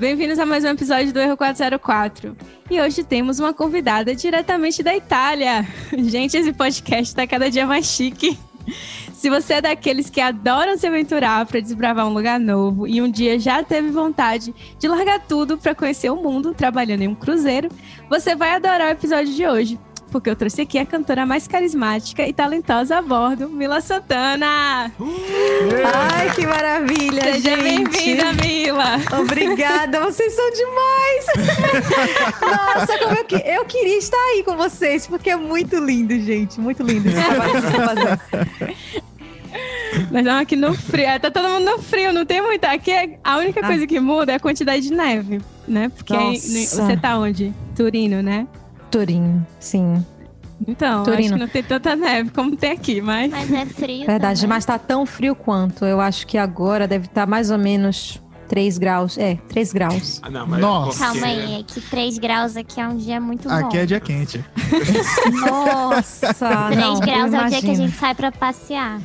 Bem-vindos a mais um episódio do Erro 404. E hoje temos uma convidada diretamente da Itália. Gente, esse podcast está cada dia mais chique. Se você é daqueles que adoram se aventurar para desbravar um lugar novo e um dia já teve vontade de largar tudo para conhecer o mundo trabalhando em um cruzeiro, você vai adorar o episódio de hoje porque eu trouxe aqui a cantora mais carismática e talentosa a bordo, Mila Santana. Uh! Ai, que maravilha, Seja bem-vinda, Mila. Obrigada, vocês são demais. Nossa, como eu, que... eu queria estar aí com vocês, porque é muito lindo, gente, muito lindo esse trabalho que vocês fazendo. Nós estamos aqui no frio. É, tá todo mundo no frio, não tem muita. Aqui é... a única ah. coisa que muda é a quantidade de neve, né? Porque aí, você tá onde? Turino, né? Turim, sim. Então, Turino. acho que não tem tanta neve como tem aqui, mas. Mas é frio. Verdade, também. mas tá tão frio quanto. Eu acho que agora deve estar tá mais ou menos 3 graus. É, 3 graus. Ah, não, mas Nossa. Calma aí, é que 3 graus aqui é um dia muito bom. Aqui é dia quente. Nossa! 3 não, graus é o dia que a gente sai pra passear.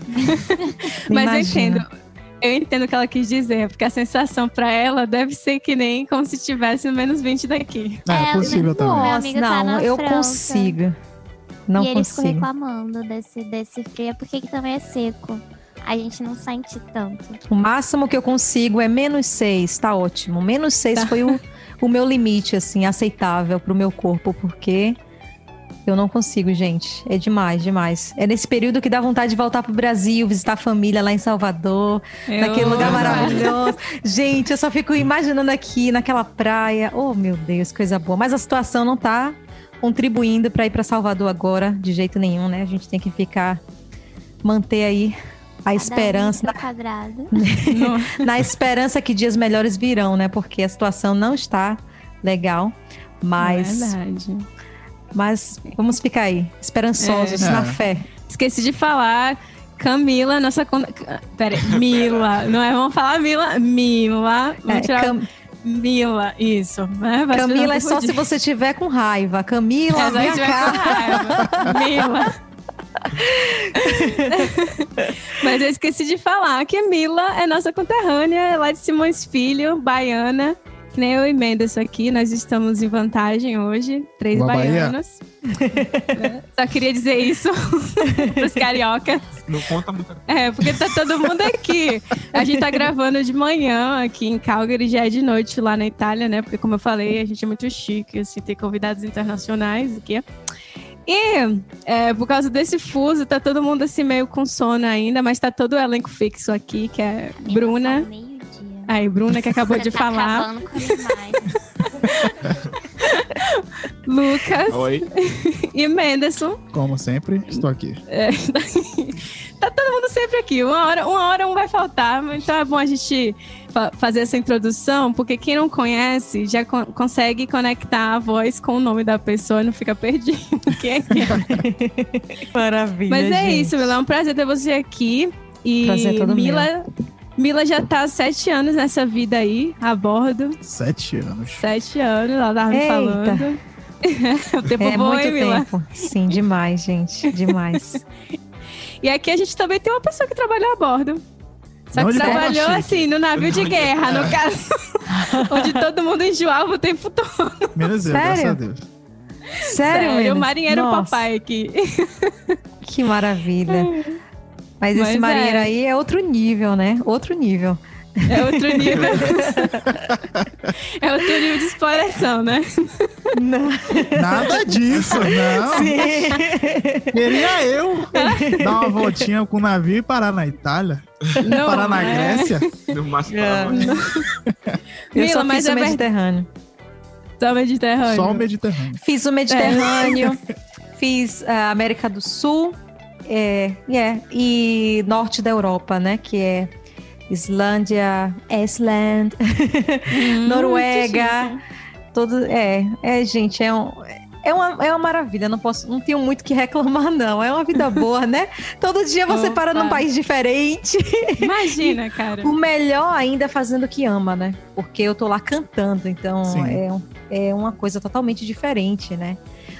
mas eu entendo. Eu entendo o que ela quis dizer, porque a sensação para ela deve ser que nem como se estivesse no menos 20 daqui. É, é possível também. Nossa, tá não, eu França. consigo. Não e eles ficam reclamando desse, desse frio, porque aqui também é seco. A gente não sente tanto. O máximo que eu consigo é menos 6, tá ótimo. Menos 6 tá. foi o, o meu limite, assim, aceitável pro meu corpo, porque eu não consigo, gente. É demais, demais. É nesse período que dá vontade de voltar pro Brasil, visitar a família lá em Salvador, eu naquele lugar maravilhoso. gente, eu só fico imaginando aqui, naquela praia. Oh, meu Deus, coisa boa. Mas a situação não tá contribuindo para ir para Salvador agora, de jeito nenhum, né? A gente tem que ficar manter aí a Cada esperança na, na esperança que dias melhores virão, né? Porque a situação não está legal, mas é verdade. Mas vamos ficar aí, esperançosos, é. na fé. Esqueci de falar. Camila, nossa. Pera, Mila. Não é? Vamos falar Mila. Mila. Vamos é, tirar. Cam... Mila, isso. Né? Camila é só se você tiver com raiva. Camila, é, vem cá. Com raiva. Mila. Mas eu esqueci de falar que a Mila é nossa conterrânea, é lá de Simões Filho, baiana. Que nem eu e Mendes aqui, nós estamos em vantagem hoje, três Uma baianos. Só queria dizer isso pros cariocas. Não conta muito. É, porque tá todo mundo aqui. A gente tá gravando de manhã aqui em Calgary, já é de noite lá na Itália, né? Porque, como eu falei, a gente é muito chique, assim, ter convidados internacionais aqui. E é, por causa desse fuso, tá todo mundo assim meio com sono ainda, mas tá todo o elenco fixo aqui, que é Bruna. Aí, Bruna, que acabou de tá falar. Lucas. Oi. E Menderson. Como sempre, estou aqui. É, tá todo mundo sempre aqui. Uma hora, uma hora um vai faltar, então é bom a gente fazer essa introdução, porque quem não conhece já co consegue conectar a voz com o nome da pessoa e não fica perdido. Quem é que é? Maravilha. Mas é gente. isso, Mila. É um prazer ter você aqui. E prazer todo Mila. Meu Mila já tá sete anos nessa vida aí, a bordo. Sete anos. Sete anos, ela tava me falando. o tempo é muito hein, Mila? Tempo. Sim, demais, gente. Demais. e aqui a gente também tem uma pessoa que trabalhou a bordo. Só que trabalhou assim, no navio de guerra, no caso. onde todo mundo enjoava o tempo todo. Menos eu, graças a Deus. Sério, Sério o marinheiro Nossa. papai aqui. Que maravilha. Mas, Mas esse marinheiro é. aí é outro nível, né? Outro nível. É outro nível. é outro nível de exploração, né? Não. Nada disso, não. Sim. Queria eu dar uma voltinha com o navio e parar na Itália. Não, parar na é. Grécia. No máximo é. Eu Mila, só fiz mas o é Mediterrâneo. Só o Mediterrâneo. Só o Mediterrâneo. Fiz o Mediterrâneo. É. Fiz a América do Sul. É, é, e norte da Europa, né? Que é Islândia, Iceland, hum, Noruega, todo é, é gente, é um é uma, é uma maravilha, não posso, não tenho muito que reclamar, não. É uma vida boa, né? Todo dia você Opa. para num país diferente. Imagina, cara. O melhor ainda é fazendo o que ama, né? Porque eu tô lá cantando, então é, é uma coisa totalmente diferente, né?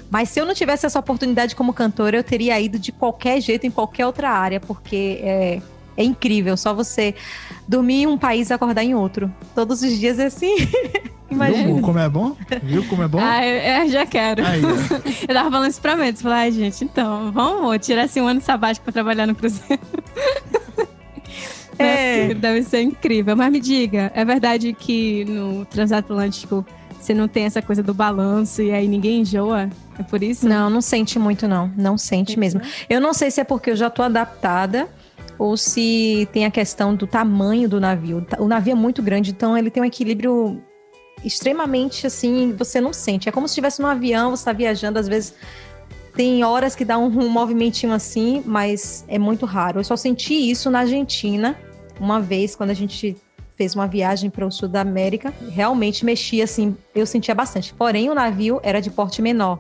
Mas se eu não tivesse essa oportunidade como cantora, eu teria ido de qualquer jeito em qualquer outra área, porque é, É incrível, só você dormir em um país e acordar em outro. Todos os dias é assim. Imagina. Viu como é bom? Viu como é bom? Ah, eu, eu já quero. Aí, eu tava falando isso pra Mendes. Falei, ai, gente, então, vamos tirar assim um ano sabático pra trabalhar no Cruzeiro. É. Deve ser incrível. Mas me diga, é verdade que no transatlântico você não tem essa coisa do balanço e aí ninguém enjoa? É por isso? Não, não sente muito, não. Não sente mesmo. Eu não sei se é porque eu já tô adaptada ou se tem a questão do tamanho do navio. O navio é muito grande, então ele tem um equilíbrio extremamente assim, você não sente. É como se estivesse num avião, você está viajando, às vezes tem horas que dá um, um movimentinho assim, mas é muito raro. Eu só senti isso na Argentina, uma vez, quando a gente fez uma viagem para o sul da América, realmente mexia assim, eu sentia bastante. Porém, o navio era de porte menor.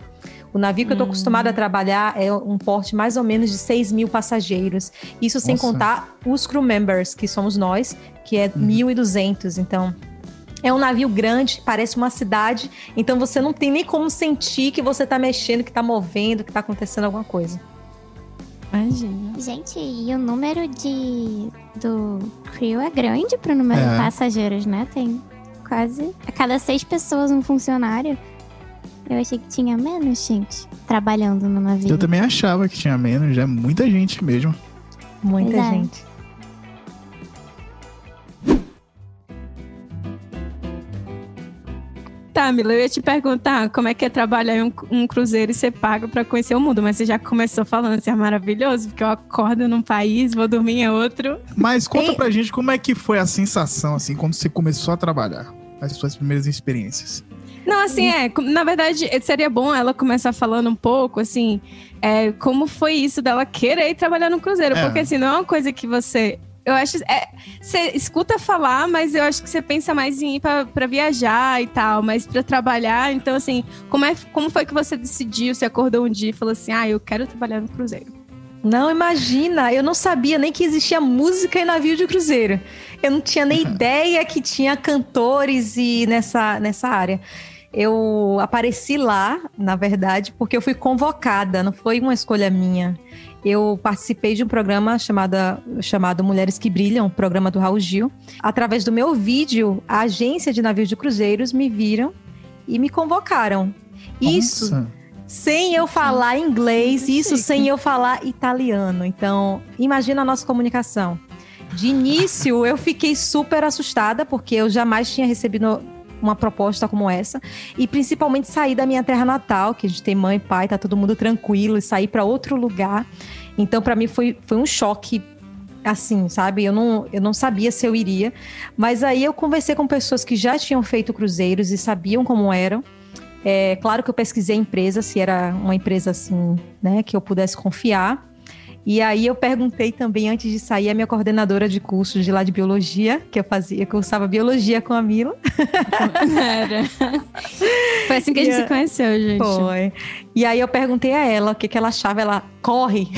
O navio que eu estou acostumada a hum. trabalhar é um porte mais ou menos de 6 mil passageiros. Isso Nossa. sem contar os crew members, que somos nós, que é hum. 1.200. Então, é um navio grande, parece uma cidade, então você não tem nem como sentir que você está mexendo, que está movendo, que está acontecendo alguma coisa. Imagina. Gente, e o número de do crew é grande para o número é. de passageiros, né? Tem quase a cada seis pessoas um funcionário. Eu achei que tinha menos gente trabalhando no navio. Eu também achava que tinha menos, já é muita gente mesmo. Muita é. gente. Tá, Mila, eu ia te perguntar como é que é trabalhar em um, um cruzeiro e ser pago para conhecer o mundo, mas você já começou falando assim, é maravilhoso, porque eu acordo num país, vou dormir em outro. Mas conta e... pra gente como é que foi a sensação, assim, quando você começou a trabalhar, as suas primeiras experiências. Não, assim, é, na verdade, seria bom ela começar falando um pouco, assim, é, como foi isso dela querer ir trabalhar no cruzeiro, é. porque assim, não é uma coisa que você eu acho. É, você escuta falar, mas eu acho que você pensa mais em ir para viajar e tal, mas para trabalhar. Então, assim, como, é, como foi que você decidiu? Você acordou um dia e falou assim: ah, eu quero trabalhar no Cruzeiro? Não, imagina, eu não sabia nem que existia música em navio de cruzeiro. Eu não tinha nem ideia que tinha cantores e nessa, nessa área. Eu apareci lá, na verdade, porque eu fui convocada, não foi uma escolha minha eu participei de um programa chamada, chamado Mulheres que Brilham, programa do Raul Gil. Através do meu vídeo, a agência de navios de cruzeiros me viram e me convocaram. Nossa. Isso sem eu falar inglês, isso sem eu falar italiano. Então, imagina a nossa comunicação. De início, eu fiquei super assustada, porque eu jamais tinha recebido uma proposta como essa. E principalmente sair da minha terra natal, que a gente tem mãe, pai, tá todo mundo tranquilo, e sair para outro lugar. Então, para mim, foi, foi um choque assim, sabe? Eu não, eu não sabia se eu iria. Mas aí eu conversei com pessoas que já tinham feito cruzeiros e sabiam como eram. É claro que eu pesquisei a empresa, se era uma empresa assim, né, que eu pudesse confiar. E aí eu perguntei também, antes de sair, a minha coordenadora de curso de lá de biologia, que eu fazia, eu cursava biologia com a Mila. Era. Foi assim que a gente se conheceu, gente. Foi. E aí eu perguntei a ela o que, que ela achava, ela corre.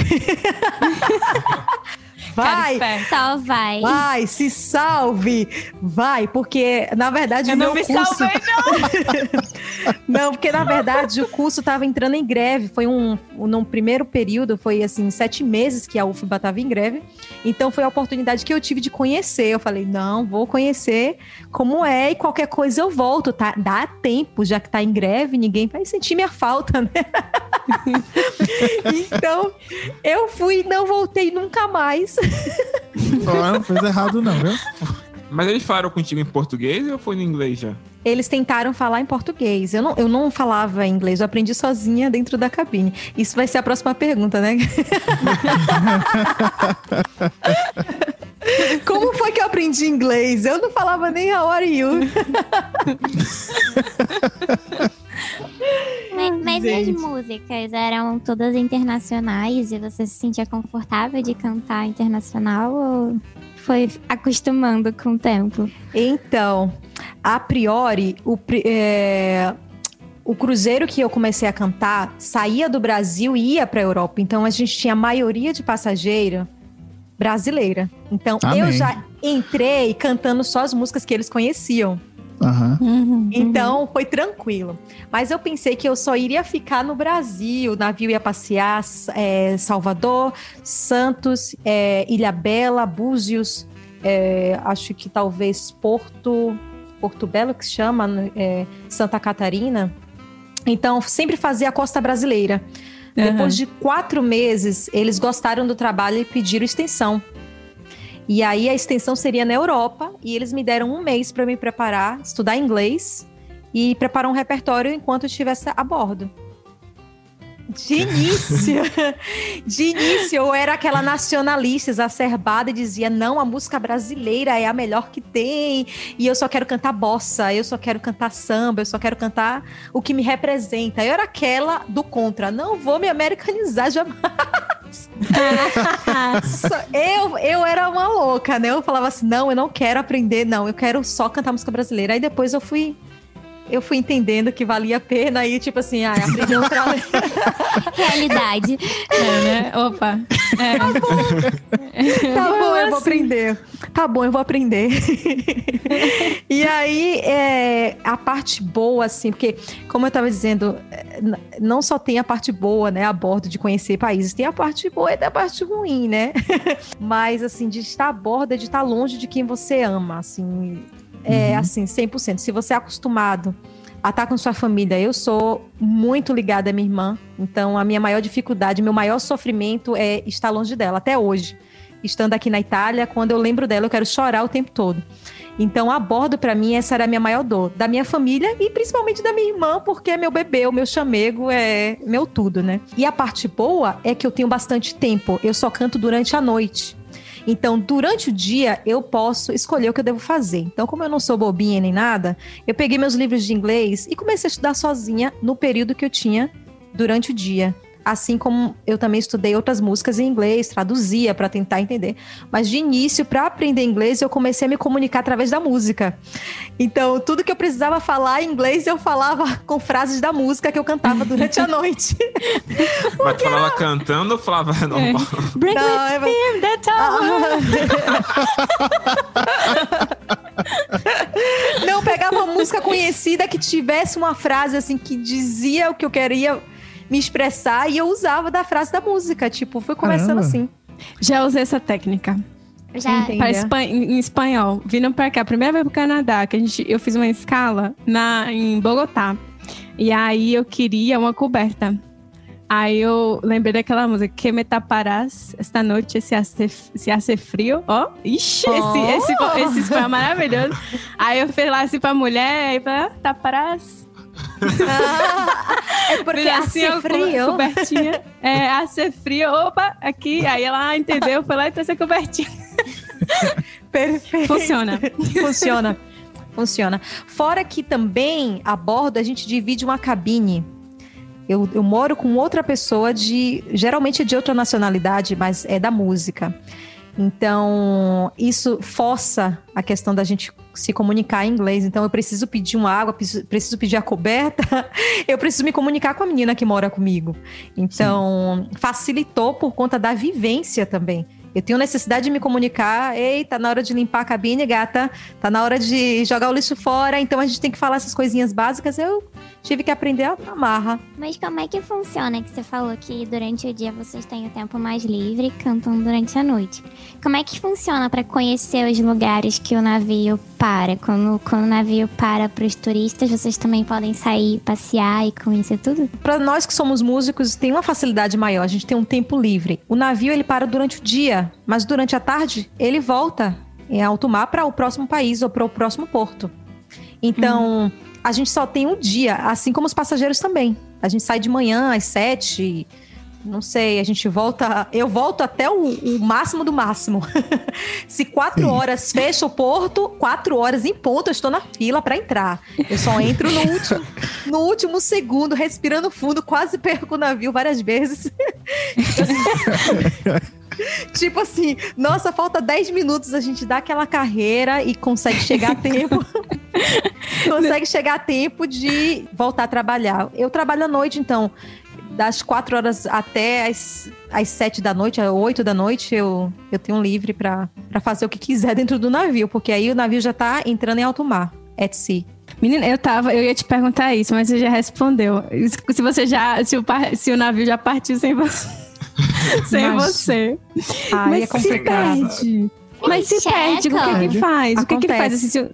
Vai! Só vai. Vai, se salve! Vai, porque na verdade. Eu não me curso... salvei, não! não, porque na verdade o curso estava entrando em greve. Foi um. Num primeiro período, foi assim, sete meses que a UFBA estava em greve. Então foi a oportunidade que eu tive de conhecer. Eu falei, não, vou conhecer como é e qualquer coisa eu volto, tá? Dá tempo, já que tá em greve, ninguém vai sentir minha falta, né? então, eu fui e não voltei nunca mais. Oh, não fez errado, não, viu? Mas eles falaram contigo em português ou foi no inglês já? Eles tentaram falar em português. Eu não, eu não falava inglês, eu aprendi sozinha dentro da cabine. Isso vai ser a próxima pergunta, né? Como foi que eu aprendi inglês? Eu não falava nem a hora you. Mas, mas as músicas eram todas internacionais e você se sentia confortável de cantar internacional ou foi acostumando com o tempo? Então, a priori, o, é, o cruzeiro que eu comecei a cantar saía do Brasil e ia para a Europa. Então a gente tinha a maioria de passageiro brasileira. Então Amém. eu já entrei cantando só as músicas que eles conheciam. Uhum. Então foi tranquilo. Mas eu pensei que eu só iria ficar no Brasil. O navio ia passear é, Salvador, Santos, é, Ilha Bela, Búzios, é, acho que talvez Porto, Porto Belo, que se chama, né, é, Santa Catarina. Então, sempre fazia a costa brasileira. Uhum. Depois de quatro meses, eles gostaram do trabalho e pediram extensão. E aí a extensão seria na Europa e eles me deram um mês para me preparar, estudar inglês e preparar um repertório enquanto eu estivesse a bordo. De início, de início, eu era aquela nacionalista exacerbada e dizia: não, a música brasileira é a melhor que tem, e eu só quero cantar bossa, eu só quero cantar samba, eu só quero cantar o que me representa. Eu era aquela do contra, não vou me americanizar jamais. eu, eu era uma louca, né? Eu falava assim: não, eu não quero aprender, não, eu quero só cantar música brasileira. Aí depois eu fui eu fui entendendo que valia a pena e, tipo assim, ah, aprender outra Realidade. É, né? Opa. É. Tá bom, tá bom eu vou aprender. Tá bom, eu vou aprender. e aí, é, a parte boa, assim, porque, como eu tava dizendo, não só tem a parte boa, né, a bordo de conhecer países, tem a parte boa e tem a parte ruim, né? Mas, assim, de estar a bordo é de estar longe de quem você ama, assim é uhum. assim, 100%. Se você é acostumado a estar com sua família, eu sou muito ligada à minha irmã, então a minha maior dificuldade, meu maior sofrimento é estar longe dela, até hoje. Estando aqui na Itália, quando eu lembro dela, eu quero chorar o tempo todo. Então, a bordo, para mim, essa era a minha maior dor. Da minha família e principalmente da minha irmã, porque é meu bebê, o meu chamego, é meu tudo, né? E a parte boa é que eu tenho bastante tempo. Eu só canto durante a noite. Então, durante o dia, eu posso escolher o que eu devo fazer. Então, como eu não sou bobinha nem nada, eu peguei meus livros de inglês e comecei a estudar sozinha no período que eu tinha durante o dia assim como eu também estudei outras músicas em inglês, traduzia para tentar entender. Mas de início, para aprender inglês, eu comecei a me comunicar através da música. Então, tudo que eu precisava falar em inglês, eu falava com frases da música que eu cantava durante a noite. Mas tu falava cantando ou falava normal? É. Bring Não, with him, all. Não, pegava uma música conhecida que tivesse uma frase assim que dizia o que eu queria me expressar e eu usava da frase da música. Tipo, fui começando Caramba. assim. Já usei essa técnica. Já. Pra em espanhol. Vindo pra cá, primeira vez pro Canadá, que a gente, eu fiz uma escala na, em Bogotá. E aí eu queria uma coberta. Aí eu lembrei daquela música, que me taparás esta noite se hace, se hace frio. Ó, oh, ixi, oh. esse, esse, esse espanhol maravilhoso. aí eu fiz lá assim pra mulher, e falei, ah, taparás ah, é porque assim, hace frio. Cobertinha. É, hace frio. Opa, aqui. Aí ela entendeu, foi lá e trouxe a cobertinha. Perfeito. Funciona. Funciona. Funciona. Fora que também, a bordo, a gente divide uma cabine. Eu, eu moro com outra pessoa de. Geralmente é de outra nacionalidade, mas é da música. Então, isso força a questão da gente se comunicar em inglês. Então, eu preciso pedir uma água, preciso pedir a coberta, eu preciso me comunicar com a menina que mora comigo. Então, Sim. facilitou por conta da vivência também. Eu tenho necessidade de me comunicar. Ei, tá na hora de limpar a cabine, gata. Tá na hora de jogar o lixo fora. Então a gente tem que falar essas coisinhas básicas. Eu tive que aprender a marra. Mas como é que funciona? Que você falou que durante o dia vocês têm o tempo mais livre, cantam durante a noite. Como é que funciona para conhecer os lugares que o navio para? Quando, quando o navio para para os turistas, vocês também podem sair, passear e conhecer tudo? Para nós que somos músicos, tem uma facilidade maior. A gente tem um tempo livre. O navio ele para durante o dia, mas durante a tarde ele volta em alto mar para o próximo país ou para o próximo porto. Então, uhum a gente só tem um dia, assim como os passageiros também. A gente sai de manhã às sete, não sei, a gente volta. Eu volto até o, o máximo do máximo. Se quatro Sim. horas fecha o porto, quatro horas em ponto eu estou na fila para entrar. Eu só entro no último, no último segundo, respirando fundo, quase perco o navio várias vezes. tipo assim, nossa, falta 10 minutos, a gente dá aquela carreira e consegue chegar a tempo. consegue chegar a tempo de voltar a trabalhar. Eu trabalho à noite, então, das 4 horas até as, as 7 da noite, às 8 da noite, eu, eu tenho livre para fazer o que quiser dentro do navio, porque aí o navio já tá entrando em alto mar. at sea. Menina, eu tava, eu ia te perguntar isso, mas você já respondeu. Se você já, se o, se o navio já partiu sem você. sem mas, você. Ai, mas é complicado. se perde. Mas se perde, o que que faz? Acontece. O que que ele faz assim, se, o,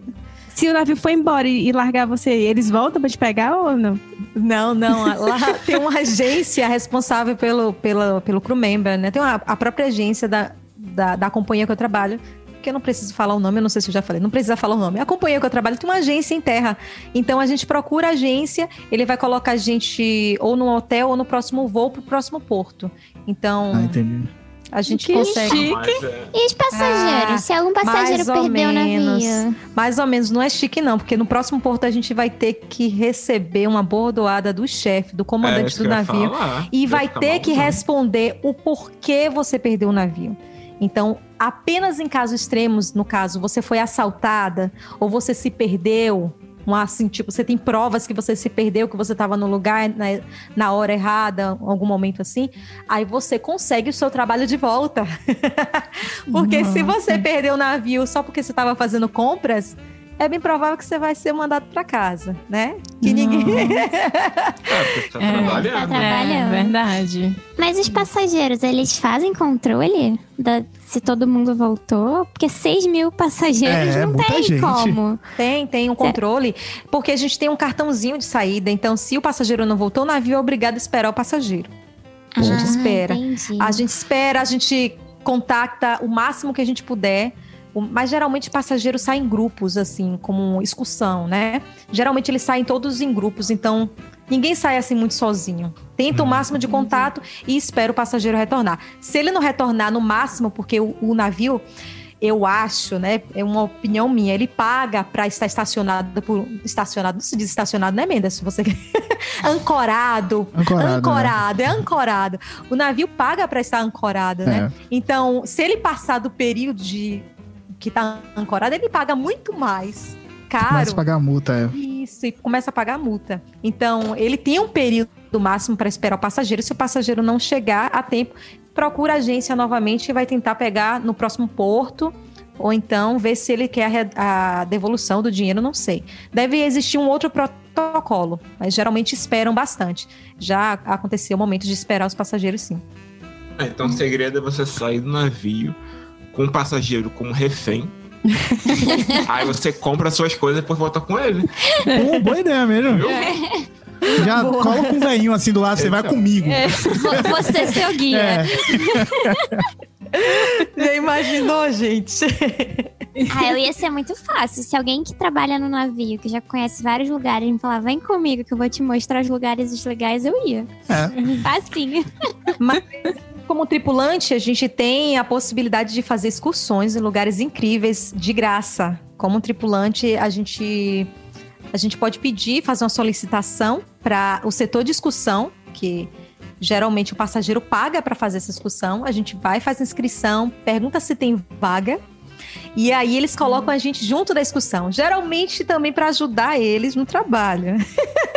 se o navio foi embora e, e largar você, eles voltam pra te pegar ou não? Não, não. Lá tem uma agência responsável pelo, pelo, pelo crew member, né? Tem uma, a própria agência da, da, da companhia que eu trabalho que eu não preciso falar o nome, eu não sei se eu já falei, não precisa falar o nome. A companhia que eu trabalho tem uma agência em terra. Então a gente procura a agência, ele vai colocar a gente ou no hotel ou no próximo voo pro próximo porto. Então. Ah, entendi. A gente que consegue. Chique. É. E os passageiros? Ah, Se algum passageiro perdeu o navio? Mais ou menos, não é chique não, porque no próximo porto a gente vai ter que receber uma bordoada do chefe, do comandante é, do navio. E vai ter que responder o porquê você perdeu o navio. Então, apenas em casos extremos, no caso, você foi assaltada ou você se perdeu, um, assim, tipo, você tem provas que você se perdeu, que você estava no lugar na, na hora errada, algum momento assim, aí você consegue o seu trabalho de volta. porque Nossa. se você perdeu o navio só porque você estava fazendo compras, é bem provável que você vai ser mandado para casa, né? Que ninguém. é, porque tá é, trabalhando. Tá trabalhando. É, verdade. Mas os passageiros, eles fazem controle da, se todo mundo voltou? Porque 6 mil passageiros é, não tem gente. como. Tem, tem um controle. Porque a gente tem um cartãozinho de saída. Então, se o passageiro não voltou, o navio é obrigado a esperar o passageiro. A ah, gente espera. Entendi. A gente espera, a gente contacta o máximo que a gente puder mas geralmente passageiros saem em grupos, assim, como excursão, né? Geralmente eles saem todos em grupos, então ninguém sai assim muito sozinho. Tenta o uhum. máximo de contato e espera o passageiro retornar. Se ele não retornar no máximo, porque o, o navio eu acho, né? É uma opinião minha. Ele paga para estar estacionado por estacionado, não se diz estacionado, né, Mendes? Se você ancorado, ancorado, ancorado né? é ancorado. O navio paga para estar ancorado, né? é. né? Então, se ele passar do período de que está ancorado, ele paga muito mais caro. Começa a pagar a multa, é. Isso, e começa a pagar a multa. Então, ele tem um período máximo para esperar o passageiro. Se o passageiro não chegar a tempo, procura a agência novamente e vai tentar pegar no próximo porto ou então ver se ele quer a, a, devolução do dinheiro, não sei. Deve existir um outro protocolo, mas geralmente esperam bastante. Já aconteceu o momento de esperar os passageiros, sim. É, então o segredo é você sair do navio, com um passageiro como refém. aí você compra suas coisas e depois volta com ele. Pô, boa ideia mesmo. Viu? Já Boa. coloca um velhinho assim do lado, você vai é. comigo. É. Você é seu guia. É. Já imaginou, gente? Ah, eu ia ser muito fácil. Se alguém que trabalha no navio, que já conhece vários lugares, me falar, vem comigo que eu vou te mostrar os lugares legais, eu ia. É. Facinho. Mas como tripulante, a gente tem a possibilidade de fazer excursões em lugares incríveis de graça. Como tripulante, a gente a gente pode pedir, fazer uma solicitação para o setor de excursão, que geralmente o passageiro paga para fazer essa excursão. A gente vai, faz a inscrição, pergunta se tem vaga. E aí eles colocam a gente junto da excursão, geralmente também para ajudar eles no trabalho.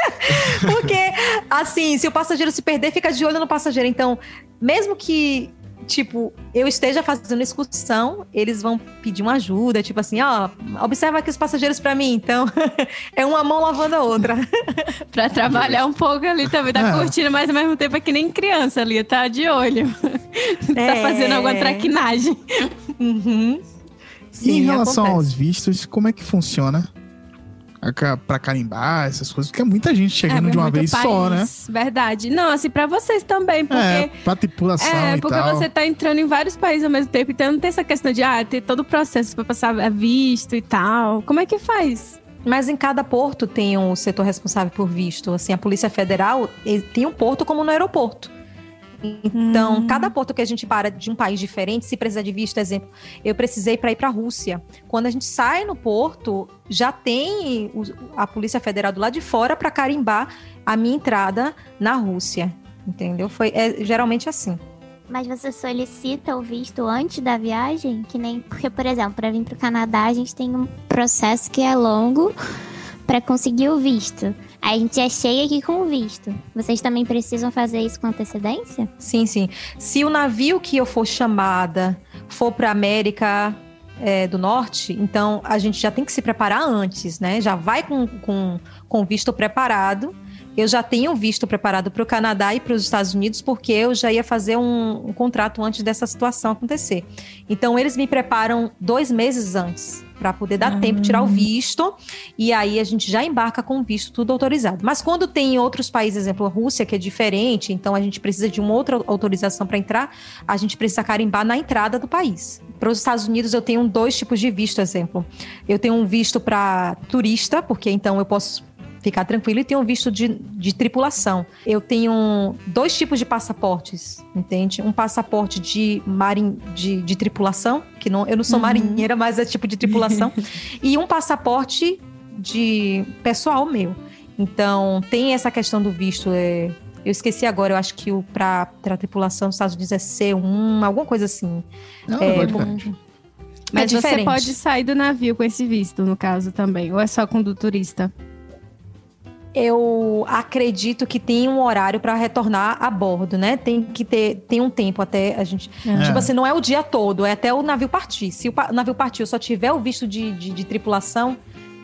Porque assim, se o passageiro se perder, fica de olho no passageiro. Então, mesmo que tipo, eu esteja fazendo excursão, eles vão pedir uma ajuda, tipo assim, ó, observa aqui os passageiros para mim. Então, é uma mão lavando a outra. para trabalhar um pouco ali também, tá é. curtindo, mas ao mesmo tempo é que nem criança ali, tá de olho. tá é. fazendo alguma traquinagem. Uhum. Sim, e em relação acontece. aos vistos, como é que funciona? Para carimbar, essas coisas, porque é muita gente chegando é, de uma vez país, só, né? Verdade. Não, assim, para vocês também, porque. É, pra tripulação. É, porque tal. você tá entrando em vários países ao mesmo tempo, então não tem essa questão de, ah, ter todo o processo para passar visto e tal. Como é que faz? Mas em cada porto tem um setor responsável por visto. Assim, a Polícia Federal tem um porto como no aeroporto. Então, hum. cada porto que a gente para de um país diferente, se precisar de visto, exemplo, eu precisei para ir para a Rússia. Quando a gente sai no porto, já tem a Polícia Federal do lado de fora para carimbar a minha entrada na Rússia. Entendeu? Foi é, geralmente assim. Mas você solicita o visto antes da viagem? Que nem. Porque, por exemplo, para vir para o Canadá, a gente tem um processo que é longo para conseguir o visto. A gente é cheia aqui com visto. Vocês também precisam fazer isso com antecedência? Sim, sim. Se o navio que eu for chamada for para América, é, do norte, então a gente já tem que se preparar antes, né? Já vai com, com, com visto preparado. Eu já tenho visto preparado para o Canadá e para os Estados Unidos, porque eu já ia fazer um, um contrato antes dessa situação acontecer. Então, eles me preparam dois meses antes para poder dar uhum. tempo, tirar o visto, e aí a gente já embarca com o visto tudo autorizado. Mas quando tem outros países, exemplo, a Rússia, que é diferente, então a gente precisa de uma outra autorização para entrar, a gente precisa carimbar na entrada do país. Para os Estados Unidos, eu tenho dois tipos de visto, exemplo. Eu tenho um visto para turista, porque então eu posso ficar tranquilo e tenho um visto de, de tripulação. Eu tenho dois tipos de passaportes, entende? Um passaporte de marin, de, de tripulação, que não, eu não sou uhum. marinheira, mas é tipo de tripulação, e um passaporte de pessoal meu. Então, tem essa questão do visto. É, eu esqueci agora, eu acho que o para a tripulação dos Estados Unidos é C1, alguma coisa assim. Não, é, é bom, mas é você pode sair do navio com esse visto, no caso, também. Ou é só com do turista? Eu acredito que tem um horário para retornar a bordo, né? Tem que ter tem um tempo até a gente. É. Tipo assim, não é o dia todo, é até o navio partir. Se o navio partir eu só tiver o visto de, de, de tripulação,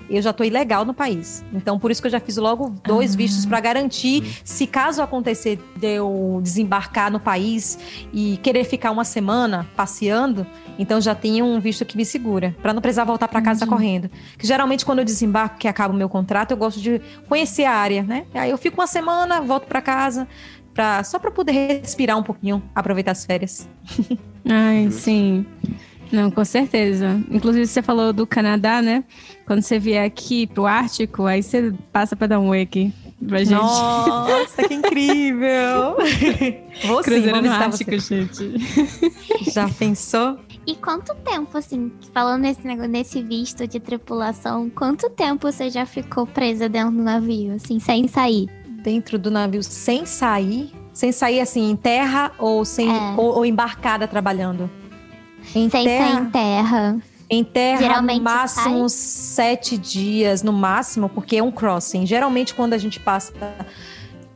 eu já estou ilegal no país. Então, por isso que eu já fiz logo dois ah. vistos para garantir, se caso acontecer de eu desembarcar no país e querer ficar uma semana passeando, então já tenho um visto que me segura, para não precisar voltar para casa correndo. Que geralmente quando eu desembarco, que acaba o meu contrato, eu gosto de conhecer a área, né? Aí eu fico uma semana, volto para casa, pra, só para poder respirar um pouquinho, aproveitar as férias. Ai, sim. Não, com certeza. Inclusive, você falou do Canadá, né? Quando você vier aqui pro Ártico, aí você passa para dar um oi aqui pra gente. Nossa, que incrível! Vou Cruzeiro sim, no Ártico, gente. Já pensou? E quanto tempo, assim, falando nesse, nesse visto de tripulação, quanto tempo você já ficou presa dentro do navio, assim, sem sair? Dentro do navio sem sair? Sem sair, assim, em terra ou, sem, é. ou, ou embarcada trabalhando? Em Sem terra, em terra. Em terra, Geralmente no máximo sai... sete dias, no máximo, porque é um crossing. Geralmente, quando a gente passa.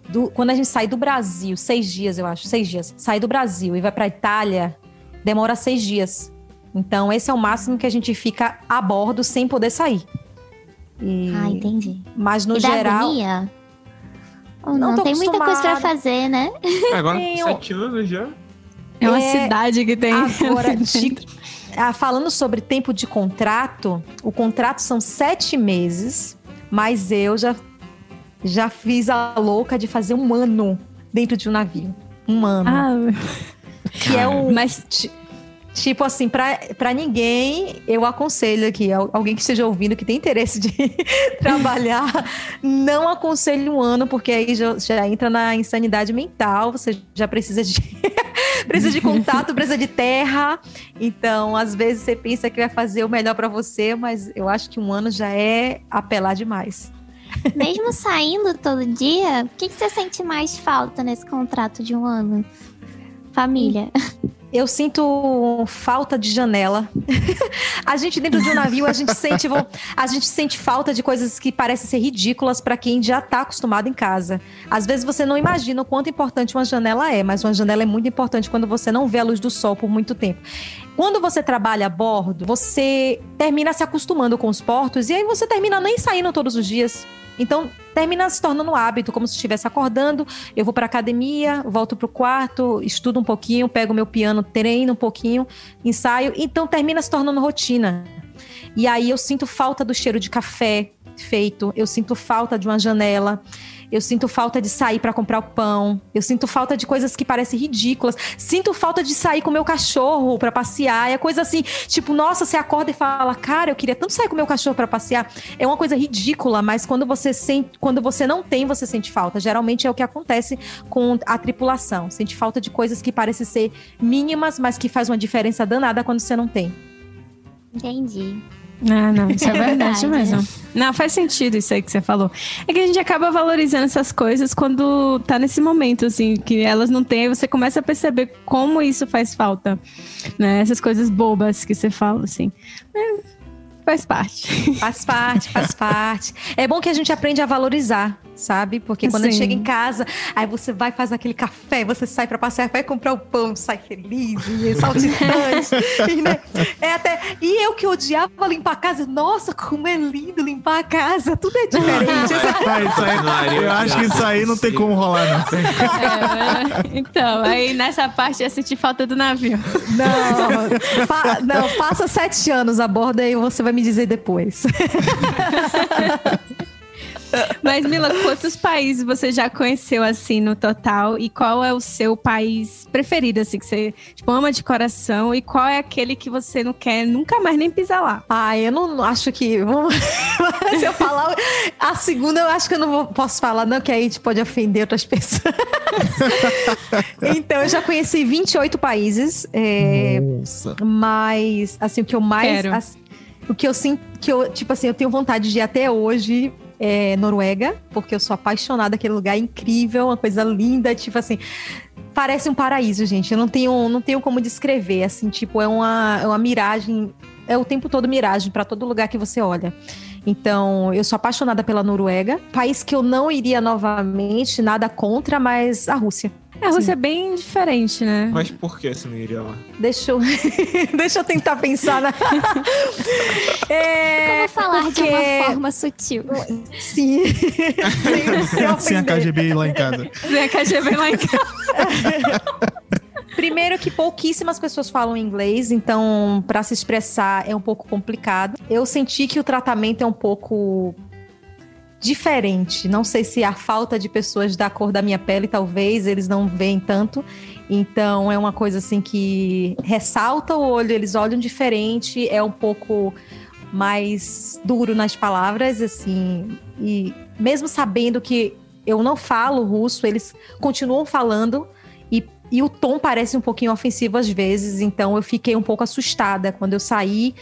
Do, quando a gente sai do Brasil, seis dias, eu acho, seis dias, sai do Brasil e vai para Itália, demora seis dias. Então, esse é o máximo que a gente fica a bordo sem poder sair. E... Ah, entendi. Mas no e geral. não, não tem muita coisa para fazer, né? Agora, sete anos já. É uma é, cidade que tem. Agora, de, ah, falando sobre tempo de contrato, o contrato são sete meses, mas eu já, já fiz a louca de fazer um ano dentro de um navio. Um ano. Ah. Que é o. Mas. Tipo assim, para ninguém, eu aconselho aqui, alguém que esteja ouvindo, que tem interesse de trabalhar, não aconselho um ano, porque aí já, já entra na insanidade mental, você já precisa de precisa de contato, precisa de terra. Então, às vezes você pensa que vai fazer o melhor para você, mas eu acho que um ano já é apelar demais. Mesmo saindo todo dia, o que, que você sente mais falta nesse contrato de um ano? Família. Eu sinto falta de janela. a gente dentro de um navio, a gente sente a gente sente falta de coisas que parecem ser ridículas para quem já está acostumado em casa. Às vezes você não imagina o quanto importante uma janela é, mas uma janela é muito importante quando você não vê a luz do sol por muito tempo. Quando você trabalha a bordo, você termina se acostumando com os portos e aí você termina nem saindo todos os dias. Então, termina se tornando um hábito, como se estivesse acordando. Eu vou para academia, volto para o quarto, estudo um pouquinho, pego meu piano, treino um pouquinho, ensaio. Então, termina se tornando rotina. E aí eu sinto falta do cheiro de café feito, eu sinto falta de uma janela eu sinto falta de sair para comprar o pão, eu sinto falta de coisas que parecem ridículas, sinto falta de sair com meu cachorro para passear, é coisa assim, tipo, nossa, você acorda e fala, cara, eu queria tanto sair com meu cachorro para passear. É uma coisa ridícula, mas quando você sente, quando você não tem, você sente falta. Geralmente é o que acontece com a tripulação. Sente falta de coisas que parecem ser mínimas, mas que faz uma diferença danada quando você não tem. Entendi. Ah, não, isso é verdade mesmo. Não, faz sentido isso aí que você falou. É que a gente acaba valorizando essas coisas quando tá nesse momento, assim, que elas não têm, você começa a perceber como isso faz falta, né? Essas coisas bobas que você fala, assim. É, faz parte. Faz parte, faz parte. É bom que a gente aprende a valorizar sabe? Porque quando Sim. a gente chega em casa, aí você vai fazer aquele café, você sai para passear, vai comprar o pão, sai feliz, e saltitante. e, né? é até... e eu que odiava limpar a casa, nossa, como é lindo limpar a casa, tudo é diferente. ah, isso aí, eu acho que isso aí não tem como rolar, não. É, então, aí nessa parte eu senti falta do navio. Não, pa, não, passa sete anos a bordo e você vai me dizer depois. Mas, Mila, quantos países você já conheceu, assim, no total? E qual é o seu país preferido, assim, que você tipo, ama de coração? E qual é aquele que você não quer nunca mais nem pisar lá? Ah, eu não acho que... Se eu falar... A segunda, eu acho que eu não posso falar, não, que aí a gente pode ofender outras pessoas. então, eu já conheci 28 países. É, Nossa. Mas, assim, o que eu mais... Assim, o que eu sinto, que eu, tipo assim, eu tenho vontade de ir até hoje é, Noruega, porque eu sou apaixonada, aquele lugar é incrível, uma coisa linda, tipo assim, parece um paraíso, gente. Eu não tenho, não tenho como descrever, assim, tipo, é uma, é uma miragem, é o tempo todo miragem para todo lugar que você olha. Então, eu sou apaixonada pela Noruega, país que eu não iria novamente, nada contra, mas a Rússia. É, a Rússia Sim. é bem diferente, né? Mas por que você não iria lá? Deixa eu, Deixa eu tentar pensar na. é... Como falar porque... de uma forma sutil? Sim. sem, sem a KGB lá em casa. Sem a KGB lá em casa. Primeiro que pouquíssimas pessoas falam inglês, então para se expressar é um pouco complicado. Eu senti que o tratamento é um pouco diferente. Não sei se a falta de pessoas da cor da minha pele, talvez eles não veem tanto. Então é uma coisa assim que ressalta o olho, eles olham diferente, é um pouco mais duro nas palavras, assim. E mesmo sabendo que eu não falo russo, eles continuam falando e, e o tom parece um pouquinho ofensivo às vezes, então eu fiquei um pouco assustada quando eu saí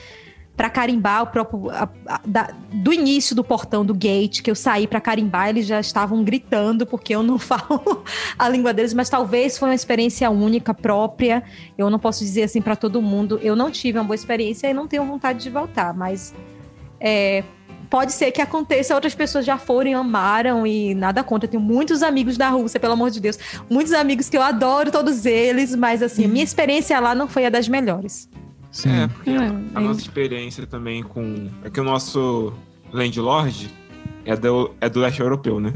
para carimbar o próprio a, a, da, do início do portão do gate que eu saí para carimbar eles já estavam gritando porque eu não falo a língua deles mas talvez foi uma experiência única própria. Eu não posso dizer assim para todo mundo eu não tive uma boa experiência e não tenho vontade de voltar mas é, pode ser que aconteça outras pessoas já foram e amaram e nada contra eu tenho muitos amigos da Rússia pelo amor de Deus muitos amigos que eu adoro todos eles mas assim minha experiência lá não foi a das melhores Sim. É, porque é, a, a nossa experiência também com. É que o nosso Landlord é do, é do leste europeu, né?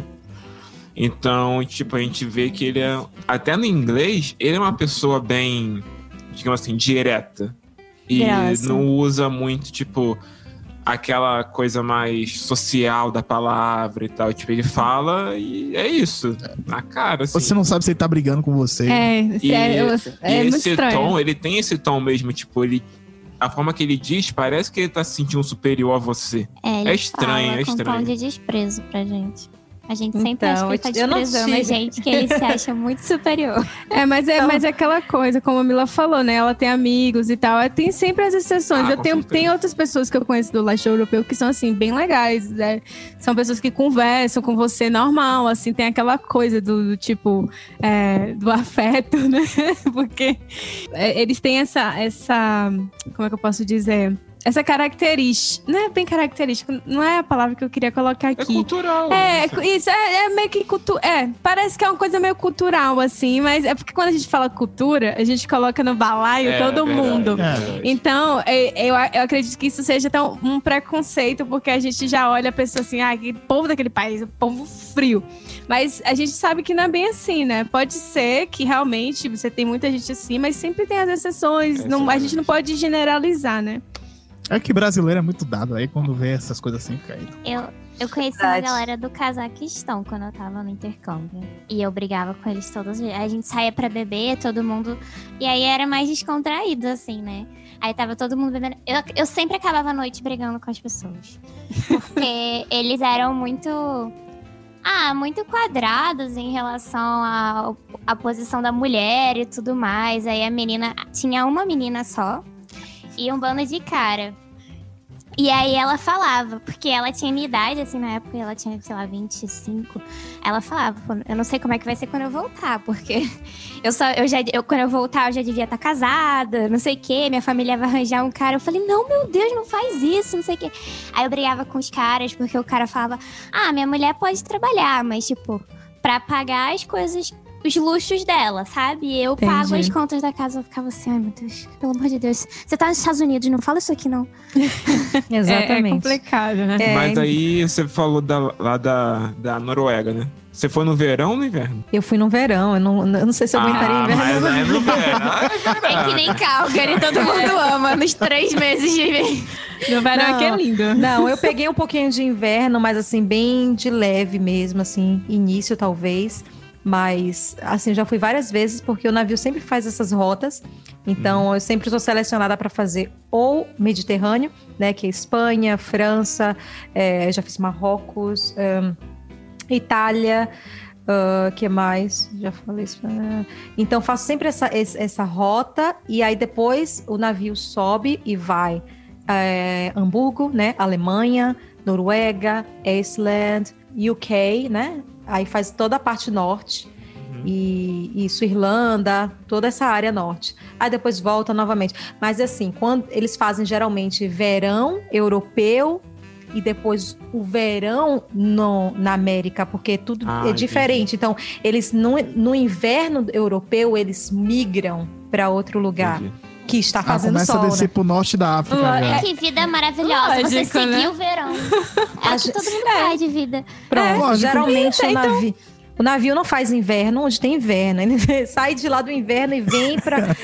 Então, tipo, a gente vê que ele é. Até no inglês, ele é uma pessoa bem, digamos assim, direta. E é, não usa muito, tipo aquela coisa mais social da palavra e tal. Tipo, ele fala e é isso. Na cara, assim. Você não sabe se ele tá brigando com você. É, e, é, é, e esse estranho. tom, ele tem esse tom mesmo, tipo, ele. A forma que ele diz parece que ele tá se sentindo superior a você. É, é estranho, é estranho. Com tom de desprezo pra gente. A gente sempre então, acha que ele tá desprezando a gente, que ele se acha muito superior. É, mas é, então... mas é aquela coisa, como a Mila falou, né? Ela tem amigos e tal. Tem sempre as exceções. Ah, eu tenho, tem outras pessoas que eu conheço do leste europeu que são, assim, bem legais. Né? São pessoas que conversam com você normal, assim, tem aquela coisa do, do tipo, é, do afeto, né? Porque é, eles têm essa, essa. Como é que eu posso dizer? Essa característica. Não é bem característica, não é a palavra que eu queria colocar é aqui. É cultural. É, isso, é, é meio que cultural. É, parece que é uma coisa meio cultural, assim, mas é porque quando a gente fala cultura, a gente coloca no balaio é, todo verdade, mundo. É. Então, é, eu, eu acredito que isso seja tão um preconceito, porque a gente já olha a pessoa assim, ah, aquele povo daquele país, povo frio. Mas a gente sabe que não é bem assim, né? Pode ser que realmente você tem muita gente assim, mas sempre tem as exceções. Não, a gente não pode generalizar, né? É que brasileiro é muito dado, aí quando vê essas coisas assim, fica aí. Eu, eu conheci Verdade. uma galera do Cazaquistão quando eu tava no intercâmbio. E eu brigava com eles todos. A gente saía pra beber, todo mundo. E aí era mais descontraído, assim, né? Aí tava todo mundo bebendo. Eu, eu sempre acabava a noite brigando com as pessoas. Porque eles eram muito. Ah, muito quadrados em relação à, à posição da mulher e tudo mais. Aí a menina. Tinha uma menina só e um bando de cara. E aí ela falava, porque ela tinha minha idade, assim, na época ela tinha, sei lá, 25. Ela falava, eu não sei como é que vai ser quando eu voltar, porque eu só, eu já, eu, quando eu voltar, eu já devia estar casada, não sei o quê, minha família vai arranjar um cara. Eu falei, não, meu Deus, não faz isso, não sei o quê. Aí eu brigava com os caras, porque o cara falava, ah, minha mulher pode trabalhar, mas, tipo, pra pagar as coisas os luxos dela, sabe? Eu Entendi. pago as contas da casa. Eu ficava assim, ai meu Deus, pelo amor de Deus. Você tá nos Estados Unidos, não fala isso aqui, não. Exatamente. É, é complicado, né? É. Mas aí você falou da, lá da, da Noruega, né? Você foi no verão ou no inverno? Eu fui no verão, eu não, eu não sei se eu aguentaria ah, inverno. Mas é no verão. É, que nem Calgary, todo mundo ama nos três meses de No verão não, é que é lindo. Não, eu peguei um pouquinho de inverno, mas assim, bem de leve mesmo, assim, início talvez. Mas, assim, já fui várias vezes porque o navio sempre faz essas rotas. Então, uhum. eu sempre sou selecionada para fazer ou Mediterrâneo, né? Que é Espanha, França, é, já fiz Marrocos, um, Itália. Uh, que mais? Já falei isso. Então, faço sempre essa, essa rota e aí depois o navio sobe e vai é, Hamburgo, né? Alemanha, Noruega, Iceland, UK, né? Aí faz toda a parte norte. Uhum. E isso, Irlanda, toda essa área norte. Aí depois volta novamente. Mas assim, quando eles fazem geralmente verão europeu e depois o verão no, na América, porque tudo ah, é diferente. Entendi. Então, eles no, no inverno europeu, eles migram para outro lugar. Entendi que está ah, fazendo ah, começa sol. Começa a descer né? pro norte da África. É, que vida maravilhosa. Lógico, Você seguiu né? o verão. É que todo mundo é. de vida. Pronto, é, geralmente o navio. O navio não faz inverno onde tem inverno. Ele sai de lá do inverno e vem para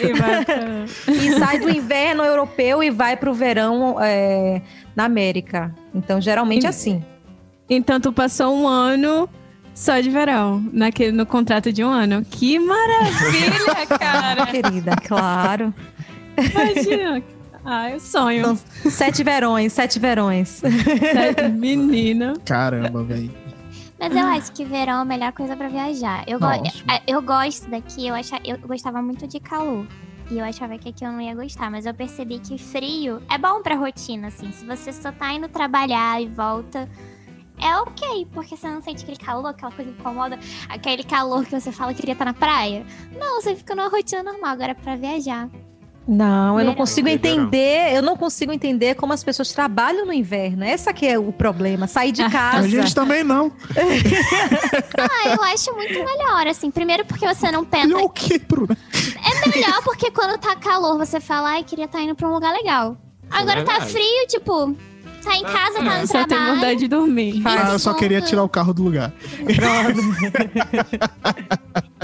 e sai do inverno europeu e vai para o verão é, na América. Então, geralmente é assim. Então, tu passou um ano só de verão, naquele, no contrato de um ano. Que maravilha, cara! Querida, claro. Imagina. Ah, eu sonho. Então, sete verões, sete verões. Sete, menina. Caramba, velho. Mas eu acho que verão é a melhor coisa para viajar. Eu, go eu gosto daqui, eu, achava, eu gostava muito de calor. E eu achava que aqui eu não ia gostar, mas eu percebi que frio é bom pra rotina, assim. Se você só tá indo trabalhar e volta, é ok, porque você não sente aquele calor, aquela coisa incomoda, aquele calor que você fala que queria estar na praia. Não, você fica numa rotina normal, agora é pra viajar. Não, eu não consigo entender, eu não consigo entender como as pessoas trabalham no inverno. Essa que é o problema, sair de casa. A gente também não. ah, eu acho muito melhor, assim. Primeiro porque você não pensa... E o que, Bruna? É melhor porque quando tá calor, você fala, ai, queria estar tá indo pra um lugar legal. Agora é tá frio, tipo, tá em casa, tá no Só trabalho. Só tem vontade de dormir. Ah, eu só queria tirar o carro do lugar.